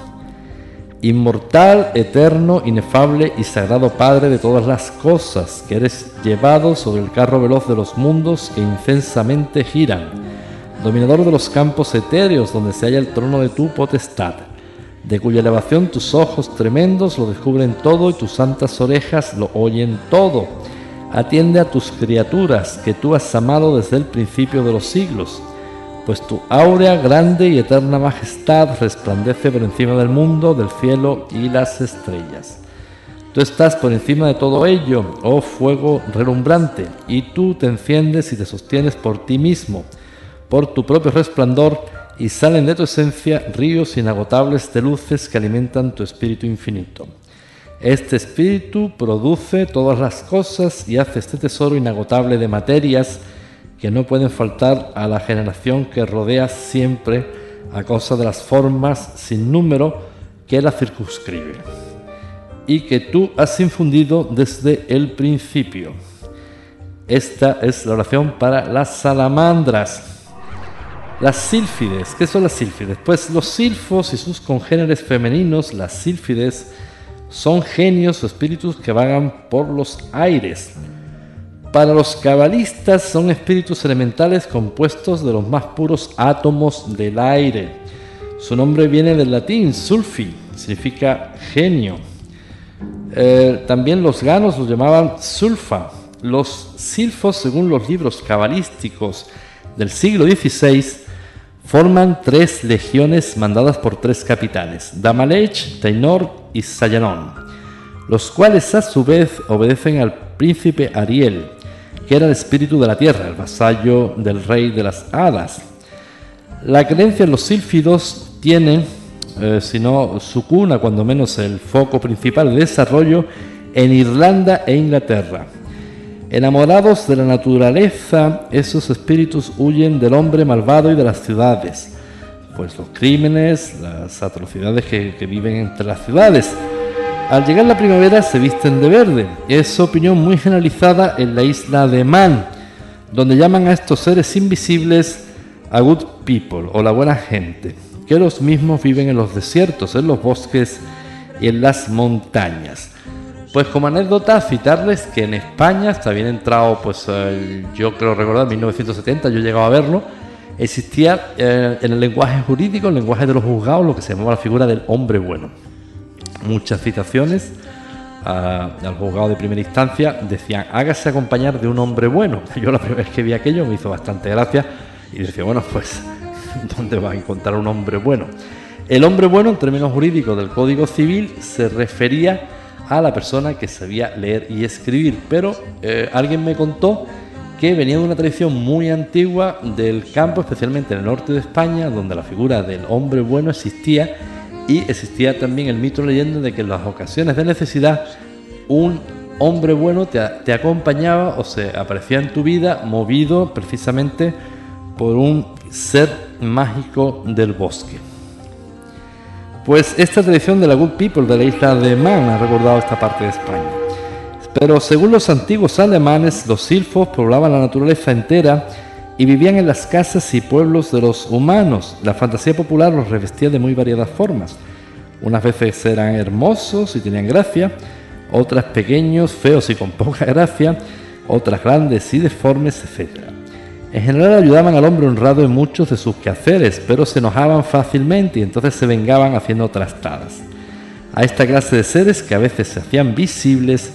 Inmortal, eterno, inefable y sagrado Padre de todas las cosas, que eres llevado sobre el carro veloz de los mundos que incensamente giran, dominador de los campos etéreos donde se halla el trono de tu potestad, de cuya elevación tus ojos tremendos lo descubren todo y tus santas orejas lo oyen todo. Atiende a tus criaturas que tú has amado desde el principio de los siglos pues tu áurea grande y eterna majestad resplandece por encima del mundo, del cielo y las estrellas. Tú estás por encima de todo ello, oh fuego relumbrante, y tú te enciendes y te sostienes por ti mismo, por tu propio resplandor, y salen de tu esencia ríos inagotables de luces que alimentan tu espíritu infinito. Este espíritu produce todas las cosas y hace este tesoro inagotable de materias, que no pueden faltar a la generación que rodea siempre a causa de las formas sin número que la circunscribe y que tú has infundido desde el principio. Esta es la oración para las salamandras. Las sílfides, ¿qué son las sílfides? Pues los silfos y sus congéneres femeninos, las sílfides, son genios o espíritus que vagan por los aires para los cabalistas son espíritus elementales compuestos de los más puros átomos del aire. Su nombre viene del latín sulfi, significa genio. Eh, también los ganos los llamaban sulfa. Los silfos, según los libros cabalísticos del siglo XVI, forman tres legiones mandadas por tres capitanes, Damalech, Tainor y Sayanón, los cuales a su vez obedecen al príncipe Ariel, que era el espíritu de la tierra, el vasallo del rey de las hadas. La creencia en los sílfidos tiene, eh, si no su cuna, cuando menos el foco principal de desarrollo, en Irlanda e Inglaterra. Enamorados de la naturaleza, esos espíritus huyen del hombre malvado y de las ciudades, pues los crímenes, las atrocidades que, que viven entre las ciudades. Al llegar la primavera se visten de verde. Es opinión muy generalizada en la isla de Man, donde llaman a estos seres invisibles a good people o la buena gente, que los mismos viven en los desiertos, en los bosques y en las montañas. Pues como anécdota, citarles que en España, está bien entrado, pues yo creo recordar, 1970, yo he llegado a verlo, existía eh, en el lenguaje jurídico, el lenguaje de los juzgados, lo que se llamaba la figura del hombre bueno. Muchas citaciones al juzgado de primera instancia decían, hágase acompañar de un hombre bueno. Yo la primera vez que vi aquello me hizo bastante gracia y decía, bueno, pues, ¿dónde va a encontrar un hombre bueno? El hombre bueno, en términos jurídicos del Código Civil, se refería a la persona que sabía leer y escribir, pero eh, alguien me contó que venía de una tradición muy antigua del campo, especialmente en el norte de España, donde la figura del hombre bueno existía y existía también el mito leyenda de que en las ocasiones de necesidad un hombre bueno te, acompañaba o se aparecía en tu vida movido precisamente por un ser mágico del bosque. Pues esta tradición de la Good People de la isla de Man ha recordado esta parte de España. Pero según los antiguos alemanes, los silfos poblaban la naturaleza entera y vivían en las casas y pueblos de los humanos. La fantasía popular los revestía de muy variadas formas. Unas veces eran hermosos y tenían gracia, otras pequeños, feos y con poca gracia, otras grandes y deformes, etc. En general ayudaban al hombre honrado en muchos de sus quehaceres, pero se enojaban fácilmente y entonces se vengaban haciendo trastadas. A esta clase de seres que a veces se hacían visibles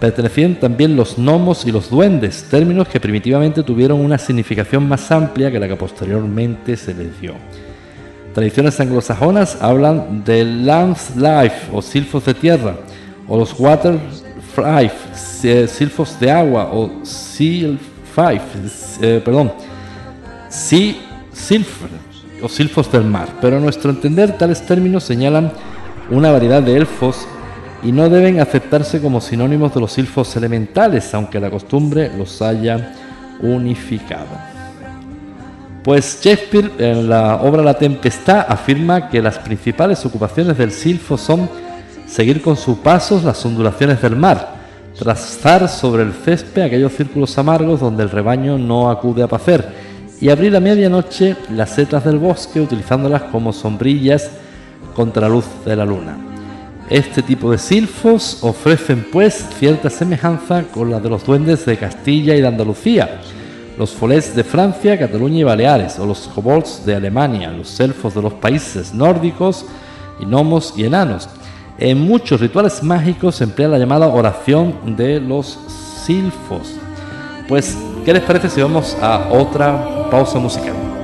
pertenecían también los gnomos y los duendes, términos que primitivamente tuvieron una significación más amplia que la que posteriormente se les dio. Tradiciones anglosajonas hablan de Lamb's Life o silfos de tierra, o los Water Life, silfos de agua o Seal Five, eh, perdón, Sea Silver o silfos del mar. Pero a nuestro entender tales términos señalan una variedad de elfos y no deben aceptarse como sinónimos de los silfos elementales, aunque la costumbre los haya unificado. Pues Shakespeare en la obra La Tempestad afirma que las principales ocupaciones del silfo son seguir con sus pasos las ondulaciones del mar, trazar sobre el césped aquellos círculos amargos donde el rebaño no acude a pacer y abrir a medianoche las setas del bosque utilizándolas como sombrillas contra la luz de la luna. Este tipo de silfos ofrecen pues cierta semejanza con la de los duendes de Castilla y de Andalucía, los folés de Francia, Cataluña y Baleares, o los kobolds de Alemania, los elfos de los países nórdicos, y gnomos y enanos. En muchos rituales mágicos se emplea la llamada oración de los silfos. Pues, ¿qué les parece si vamos a otra pausa musical?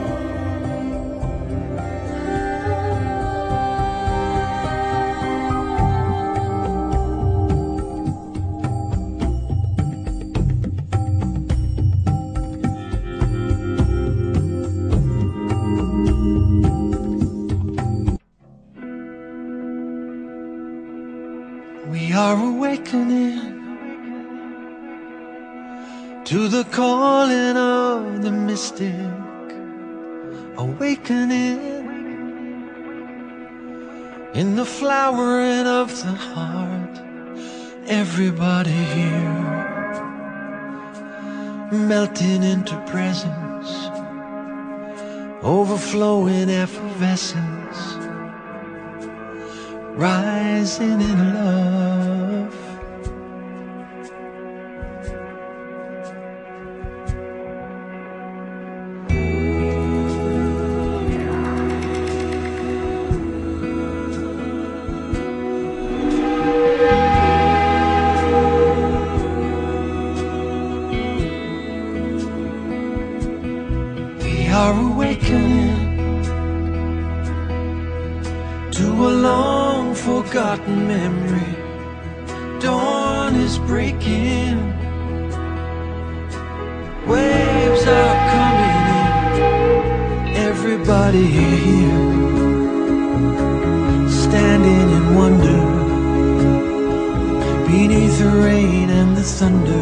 The rain and the thunder,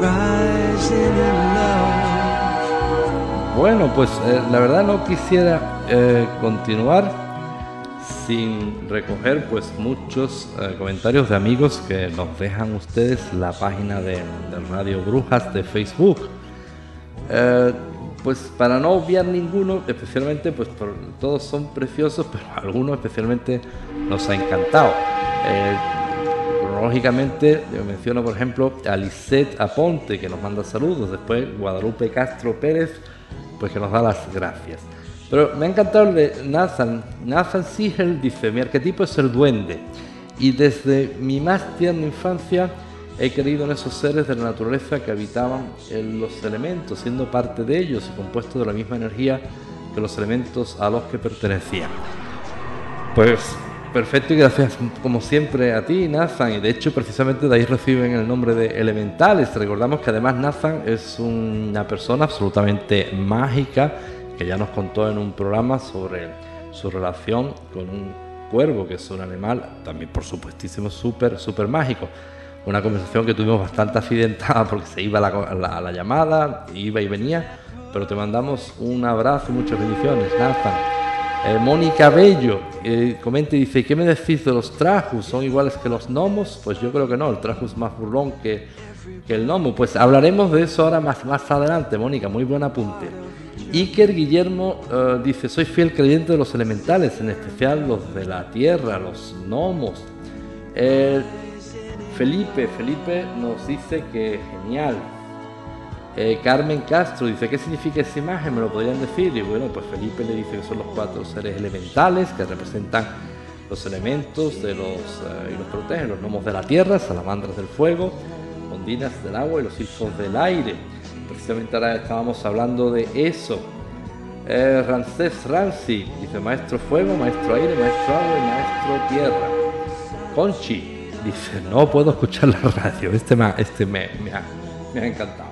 rising in love. Bueno, pues eh, la verdad no quisiera eh, continuar sin recoger pues muchos eh, comentarios de amigos que nos dejan ustedes la página de, Radio Brujas de Facebook. Pues para no obviar ninguno, especialmente pues todos son preciosos, pero algunos especialmente nos ha encantado. Eh, cronológicamente yo menciono por ejemplo a Lisette Aponte que nos manda saludos, después Guadalupe Castro Pérez pues que nos da las gracias. Pero me ha encantado el de Nathan. Nathan Siegel dice, mi arquetipo es el duende y desde mi más tierna infancia he creído en esos seres de la naturaleza que habitaban en los elementos, siendo parte de ellos y compuestos de la misma energía que los elementos a los que pertenecían. Pues perfecto y gracias como siempre a ti, Nathan. Y de hecho, precisamente de ahí reciben el nombre de elementales. Recordamos que además Nathan es una persona absolutamente mágica que ya nos contó en un programa sobre su relación con un cuervo, que es un animal también, por supuestísimo, súper, súper mágico. Una conversación que tuvimos bastante accidentada porque se iba la, la- la llamada, iba y venía. Pero te mandamos un abrazo y muchas bendiciones, Nathan. Eh, Mónica Bello comenta y dice, ¿qué me decís de los trajus? ¿Son iguales que los gnomos? Pues yo creo que no, el trajus es más burlón que, que el gnomo. Pues hablaremos de eso ahora más, más adelante, Mónica, muy buen apunte. Iker Guillermo eh, dice, soy fiel creyente de los elementales, en especial los de la tierra, los gnomos. Eh, Felipe, Felipe nos dice que genial, eh, Carmen Castro dice, ¿qué significa esa imagen? ¿Me lo podrían decir? Y bueno, pues Felipe le dice que son los cuatro seres elementales que representan los elementos de los, eh, y los protegen, los gnomos de la tierra, salamandras del fuego, ondinas del agua y los hijos del aire. Precisamente ahora estábamos hablando de eso. Eh, Ramsés dice, maestro fuego, maestro aire, maestro agua y maestro tierra. Conchi dice, no puedo escuchar la radio, este este me, me ha, me ha encantado.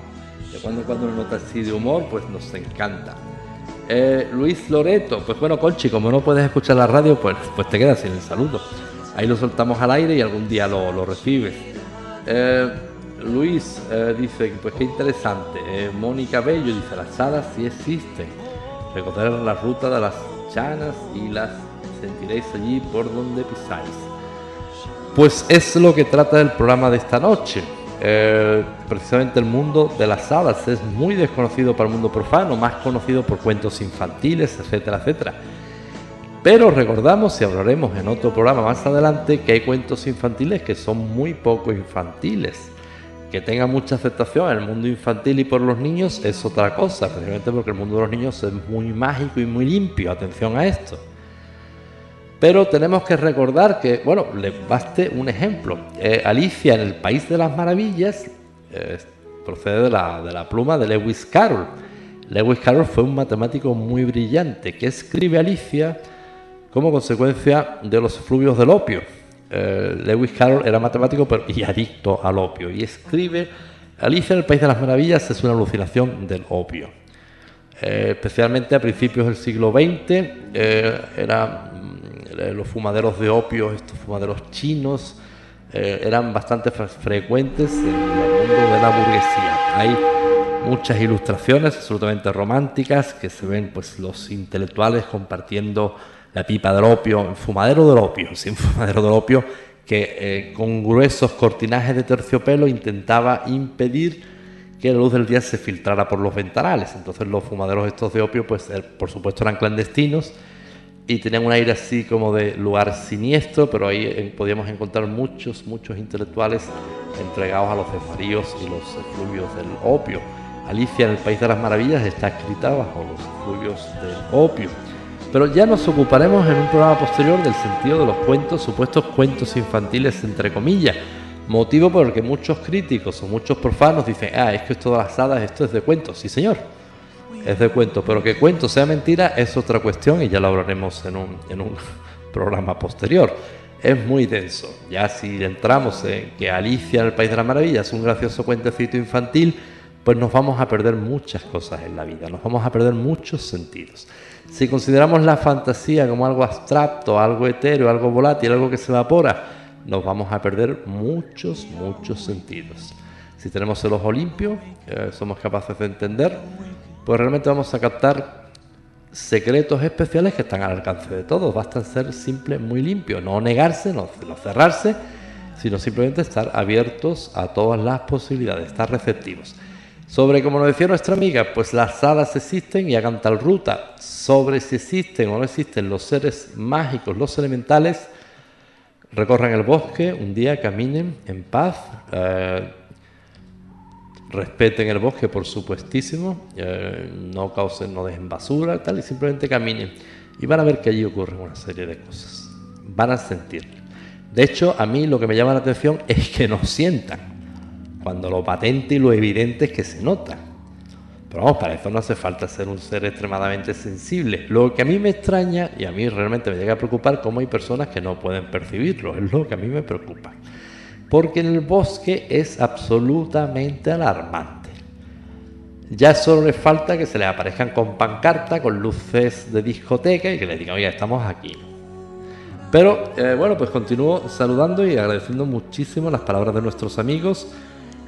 De cuando en cuando una nota así de humor, pues nos encanta. Eh, Luis Loreto, pues bueno, Conchi, como no puedes escuchar la radio, pues, pues te quedas sin el saludo. Ahí lo soltamos al aire y algún día lo, lo recibes. Eh, Luis eh, dice, pues qué interesante. Mónica Bello dice, las hadas sí existen. Recordarán la ruta de las chanas y las sentiréis allí por donde pisáis. Pues es lo que trata el programa de esta noche. Eh, precisamente el mundo de las hadas es muy desconocido para el mundo profano, más conocido por cuentos infantiles, etcétera, etcétera. Pero recordamos y hablaremos en otro programa más adelante que hay cuentos infantiles que son muy poco infantiles. Que tengan mucha aceptación en el mundo infantil y por los niños es otra cosa, precisamente porque el mundo de los niños es muy mágico y muy limpio. Atención a esto. Pero tenemos que recordar que, bueno, le baste un ejemplo. Eh, Alicia en el País de las Maravillas eh, procede de la, de la pluma de Lewis Carroll. Lewis Carroll fue un matemático muy brillante que escribe Alicia como consecuencia de los efluvios del opio. Eh, Lewis Carroll era matemático y adicto al opio y escribe Alicia en el País de las Maravillas es una alucinación del opio. Especialmente a principios del siglo XX, mm, los fumaderos de opio, estos fumaderos chinos, eh, eran bastante fre- frecuentes en el mundo de la burguesía. Hay muchas ilustraciones absolutamente románticas que se ven pues los intelectuales compartiendo la pipa del opio, fumadero del opio, sin fumadero del opio, que eh, con gruesos cortinajes de terciopelo intentaba impedir que la luz del día se filtrara por los ventanales. Entonces los fumaderos estos de opio, pues eh, por supuesto eran clandestinos y tenían un aire así como de lugar siniestro, pero ahí eh, podíamos encontrar muchos, muchos intelectuales entregados a los desvaríos y los efluvios del opio. Alicia en el País de las Maravillas está escrita bajo los efluvios del opio. Pero ya nos ocuparemos en un programa posterior del sentido de los cuentos, supuestos cuentos infantiles, entre comillas. Motivo por el que muchos críticos o muchos profanos dicen, ah, es que esto de las hadas, esto es de cuento. Sí, señor, es de cuento, pero que cuento sea mentira es otra cuestión y ya lo hablaremos en un, en un programa posterior. Es muy denso. Ya si entramos en que Alicia en el País de las Maravillas es un gracioso cuentecito infantil, pues nos vamos a perder muchas cosas en la vida, nos vamos a perder muchos sentidos. Si consideramos la fantasía como algo abstracto, algo etéreo, algo volátil, algo que se evapora, nos vamos a perder muchos, muchos sentidos. Si tenemos el ojo limpio, eh, somos capaces de entender, pues realmente vamos a captar secretos especiales que están al alcance de todos. Basta ser simple, muy limpio, no negarse, no, cerrarse, sino simplemente estar abiertos a todas las posibilidades, estar receptivos. Sobre, como nos decía nuestra amiga, pues las hadas existen y hagan tal ruta. Sobre si existen o no existen los seres mágicos, los elementales, recorran el bosque un día, caminen en paz, eh, respeten el bosque, por supuestísimo, eh, no causen, no dejen basura, tal, y simplemente caminen. Y van a ver que allí ocurren una serie de cosas. Van a sentir. De hecho, a mí lo que me llama la atención es que no sientan, cuando lo patente y lo evidente es que se nota. Pero vamos, para eso no hace falta ser un ser extremadamente sensible. Lo que a mí me extraña y a mí realmente me llega a preocupar cómo hay personas que no pueden percibirlo, es lo que a mí me preocupa porque en el bosque es absolutamente alarmante. Ya solo le falta que se le aparezcan con pancarta, con luces de discoteca y que le digan, oye, estamos aquí. Pero eh, bueno, pues continúo saludando y agradeciendo muchísimo las palabras de nuestros amigos.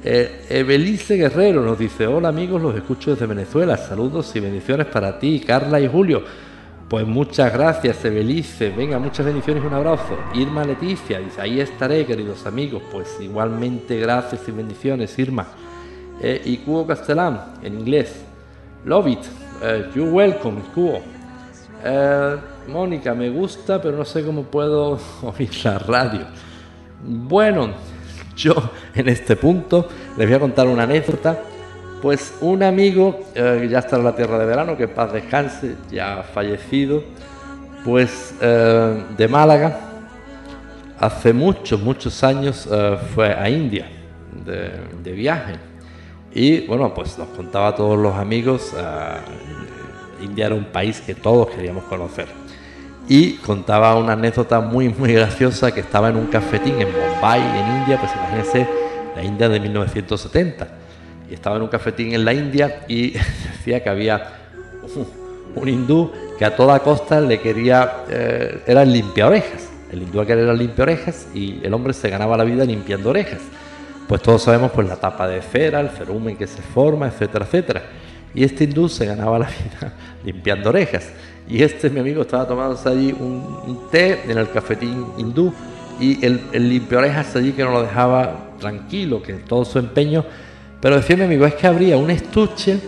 Eh, Guerrero nos dice, hola amigos, los escucho desde Venezuela, saludos y bendiciones para ti, Carla y Julio. Pues muchas gracias, Ebelice. Venga, muchas bendiciones un abrazo. Irma Leticia dice, ahí estaré, queridos amigos. Pues igualmente gracias y bendiciones, Irma. Eh, y Cubo Castellán, en inglés. Love it. Eh, you welcome, Cubo. Eh, Mónica, me gusta, pero no sé cómo puedo oír la radio. Bueno, yo en este punto les voy a contar una anécdota pues un amigo, eh, ya está en la tierra de verano, que paz descanse, ya fallecido, pues eh, de Málaga, hace muchos, muchos años eh, fue a India de, viaje. Y bueno, pues nos contaba a todos los amigos, India era un país que todos queríamos conocer. Y contaba una anécdota muy, muy graciosa que estaba en un cafetín en Bombay, en India, pues imagínense, la India de 1970 y estaba en un cafetín en la India y decía que había un hindú que a toda costa le quería, eh, era el limpia orejas. El hindú aquel era limpia orejas y el hombre se ganaba la vida limpiando orejas. Pues todos sabemos pues la tapa de cera, el ferumen que se forma, etcétera, etcétera. Y este hindú se ganaba la vida limpiando orejas. Y este mi amigo estaba tomándose allí un, té en el cafetín hindú y el, el limpia orejas allí que no lo dejaba tranquilo, que todo su empeño pero decía mi amigo, es que habría un estuche,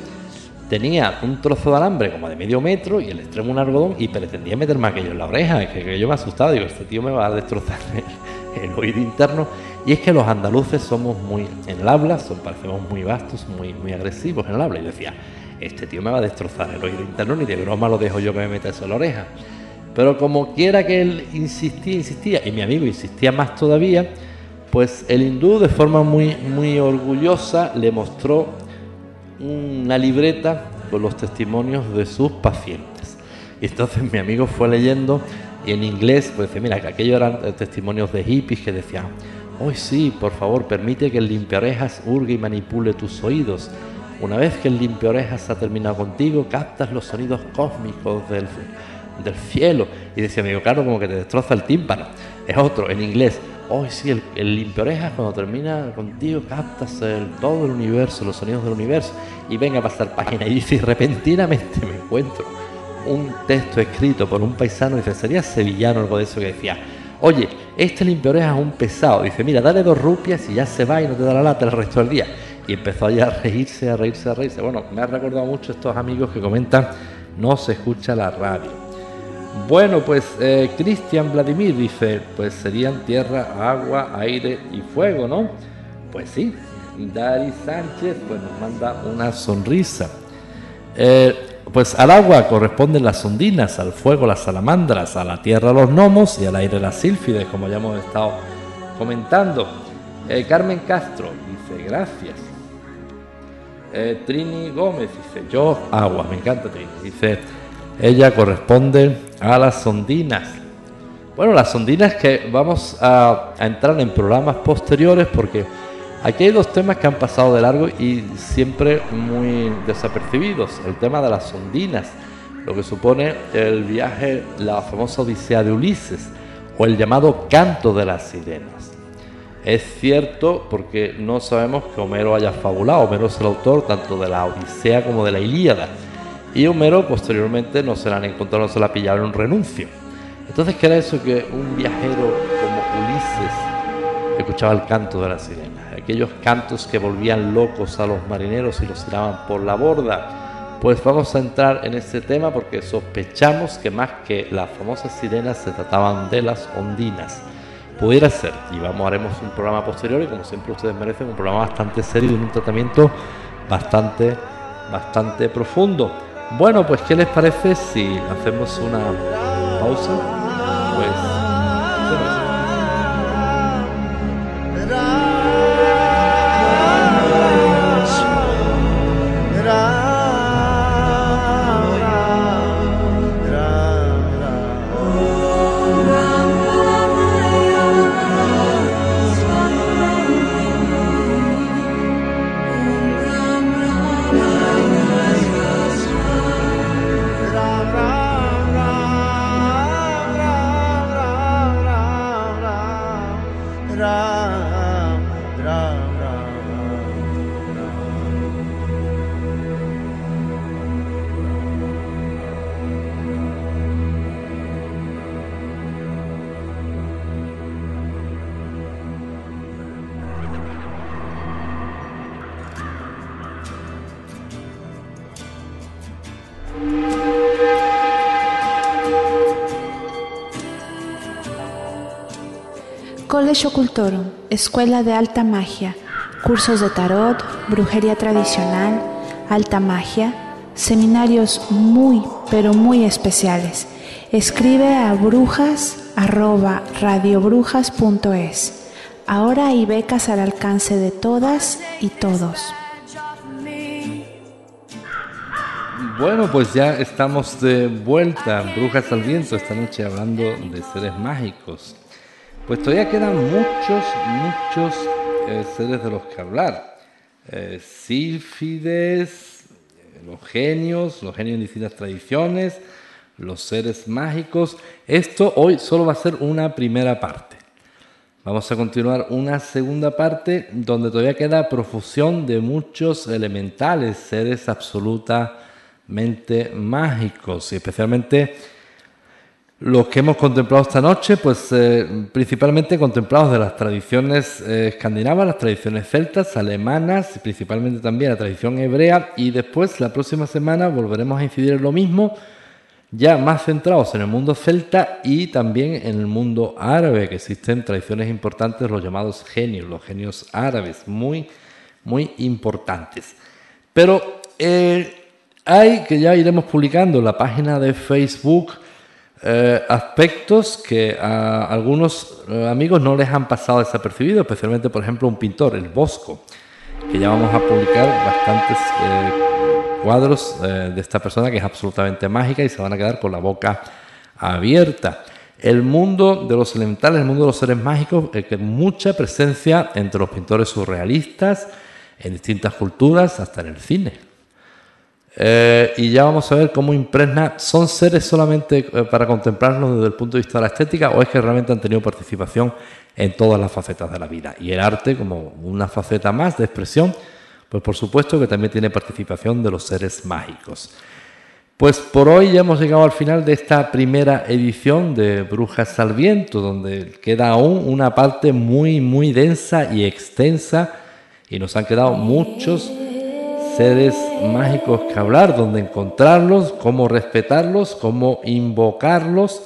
tenía un trozo de alambre como de medio metro y el extremo un algodón y pretendía meterme aquello en la oreja. Es que, yo me asustaba, digo, este tío me va a destrozar el, oído interno. Y es que los andaluces somos muy, en el habla, son, parecemos muy vastos, muy, muy agresivos en el habla. Y decía, este tío me va a destrozar el oído interno, ni de broma lo dejo yo que me meta eso en la oreja. Pero como quiera que él insistía, insistía, y mi amigo insistía más todavía, pues el hindú de forma muy, muy orgullosa le mostró una libreta con los testimonios de sus pacientes. Y entonces mi amigo fue leyendo y en inglés, pues dice, mira, que aquellos eran testimonios de hippies que decían, hoy sí, por favor, permite que el limpiaorejas hurgue y manipule tus oídos. Una vez que el limpiaorejas ha terminado contigo, captas los sonidos cósmicos del, del cielo. Y decía, amigo, claro, como que te destroza el tímpano. Es otro, en inglés, hoy sí, el, el orejas cuando termina contigo captas todo el universo, los sonidos del universo y venga a pasar página y dice, repentinamente me encuentro un texto escrito por un paisano, dice, sería sevillano algo de eso que decía, oye, este limpiaorejas es un pesado, dice, mira, dale dos rupias y ya se va y no te da la lata el resto del día. Y empezó allá a reírse, a reírse, a reírse. Bueno, me ha recordado mucho estos amigos que comentan, no se escucha la radio. Bueno, pues eh, Cristian Vladimir dice, pues serían tierra, agua, aire y fuego, ¿no? Pues sí, Dari Sánchez pues nos manda una sonrisa. Eh, pues al agua corresponden las ondinas, al fuego las salamandras, a la tierra los gnomos y al aire las sílfides, como ya hemos estado comentando. Eh, Carmen Castro dice, gracias. Trini Gómez dice, yo agua, me encanta Trini. Dice, ella corresponde a las ondinas. Bueno, las ondinas que vamos a, entrar en programas posteriores porque aquí hay dos temas que han pasado de largo y siempre muy desapercibidos. El tema de las ondinas, lo que supone el viaje, la famosa Odisea de Ulises o el llamado canto de las sirenas. Es cierto porque no sabemos que Homero haya fabulado. Homero es el autor tanto de la Odisea como de la Ilíada. Y Homero posteriormente no se la han encontrado, no se la pillaron en un renuncio. Entonces, ¿qué era eso que un viajero como Ulises escuchaba el canto de las sirenas? Aquellos cantos que volvían locos a los marineros y los tiraban por la borda. Pues vamos a entrar en este tema porque sospechamos que más que las famosas sirenas se trataban de las ondinas. Pudiera ser, y vamos, haremos un programa posterior y como siempre ustedes merecen un programa bastante serio y un tratamiento bastante, bastante profundo. Bueno, pues ¿qué les parece si hacemos una pausa? Pues... College Ocultorum, Escuela de Alta Magia, cursos de tarot, brujería tradicional, alta magia, seminarios muy, pero muy especiales. Escribe a brujas arroba radiobrujas.es. Ahora hay becas al alcance de todas y todos. Bueno, pues ya estamos de vuelta, Brujas al Viento, esta noche hablando de seres mágicos. Pues todavía quedan muchos, muchos eh, seres de los que hablar. Eh, sílfides, los genios, los genios en distintas tradiciones, los seres mágicos. Esto hoy solo va a ser una primera parte. Vamos a continuar una segunda parte donde todavía queda profusión de muchos elementales, seres absolutamente mágicos y especialmente los que hemos contemplado esta noche, pues eh, principalmente contemplados de las tradiciones eh, escandinavas, las tradiciones celtas, alemanas principalmente también la tradición hebrea y después la próxima semana volveremos a incidir en lo mismo, ya más centrados en el mundo celta y también en el mundo árabe, que existen tradiciones importantes, los llamados genios, los genios árabes, muy, muy importantes. Pero eh, hay que ya iremos publicando la página de Facebook, eh, aspectos que a algunos eh, amigos no les han pasado desapercibidos, especialmente, por ejemplo, un pintor, el Bosco, que ya vamos a publicar bastantes eh, cuadros de esta persona que es absolutamente mágica y se van a quedar con la boca abierta. El mundo de los elementales, el mundo de los seres mágicos, que mucha presencia entre los pintores surrealistas, en distintas culturas, hasta en el cine. Eh, y ya vamos a ver cómo impregna, ¿son seres solamente eh, para contemplarlos desde el punto de vista de la estética o es que realmente han tenido participación en todas las facetas de la vida? Y el arte como una faceta más de expresión, pues por supuesto que también tiene participación de los seres mágicos. Pues por hoy ya hemos llegado al final de esta primera edición de Brujas al Viento, donde queda aún una parte muy, muy densa y extensa y nos han quedado muchos seres mágicos que hablar, donde encontrarlos, cómo respetarlos, cómo invocarlos.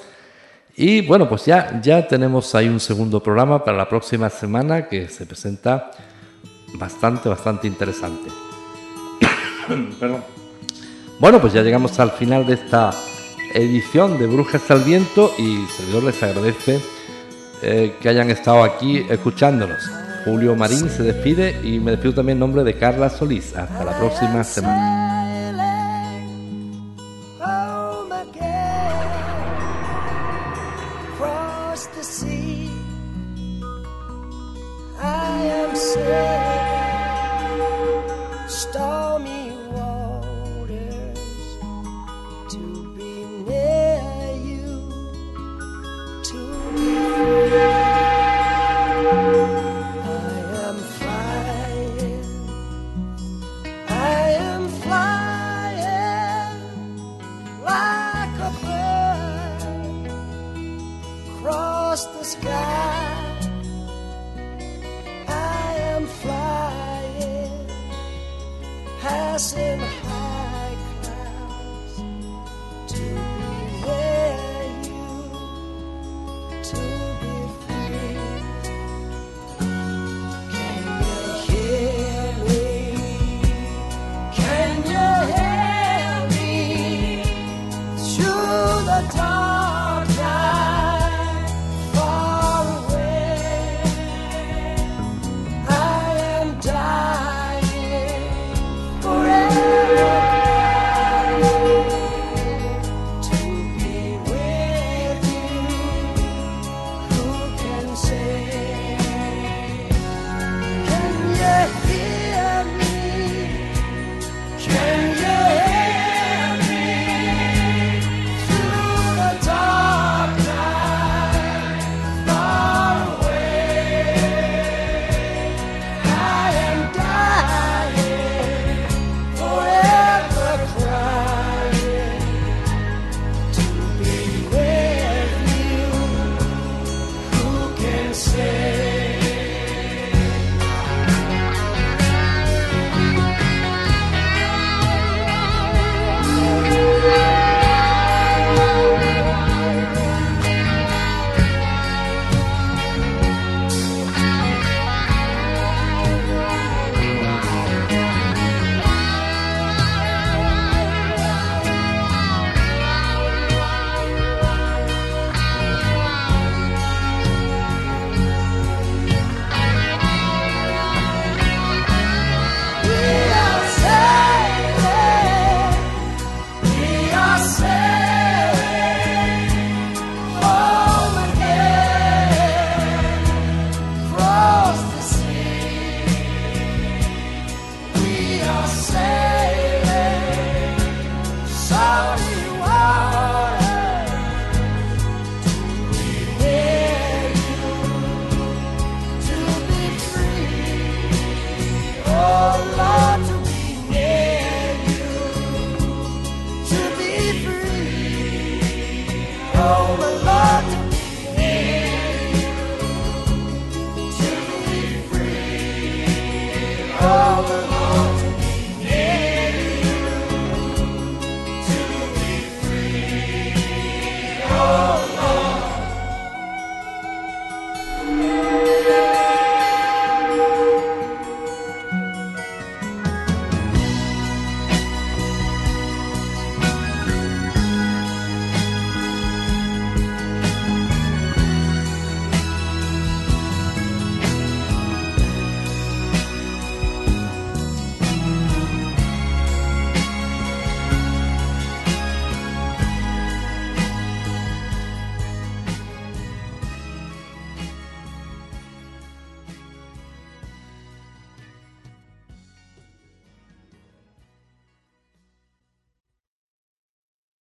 Y bueno, pues ya, ya tenemos ahí un segundo programa para la próxima semana que se presenta bastante, bastante interesante. Perdón. Bueno, pues ya llegamos al final de esta edición de Brujas al Viento y el servidor les agradece eh, que hayan estado aquí escuchándonos. Julio Marín se despide y me despido también en nombre de Carla Solís. Hasta la próxima semana.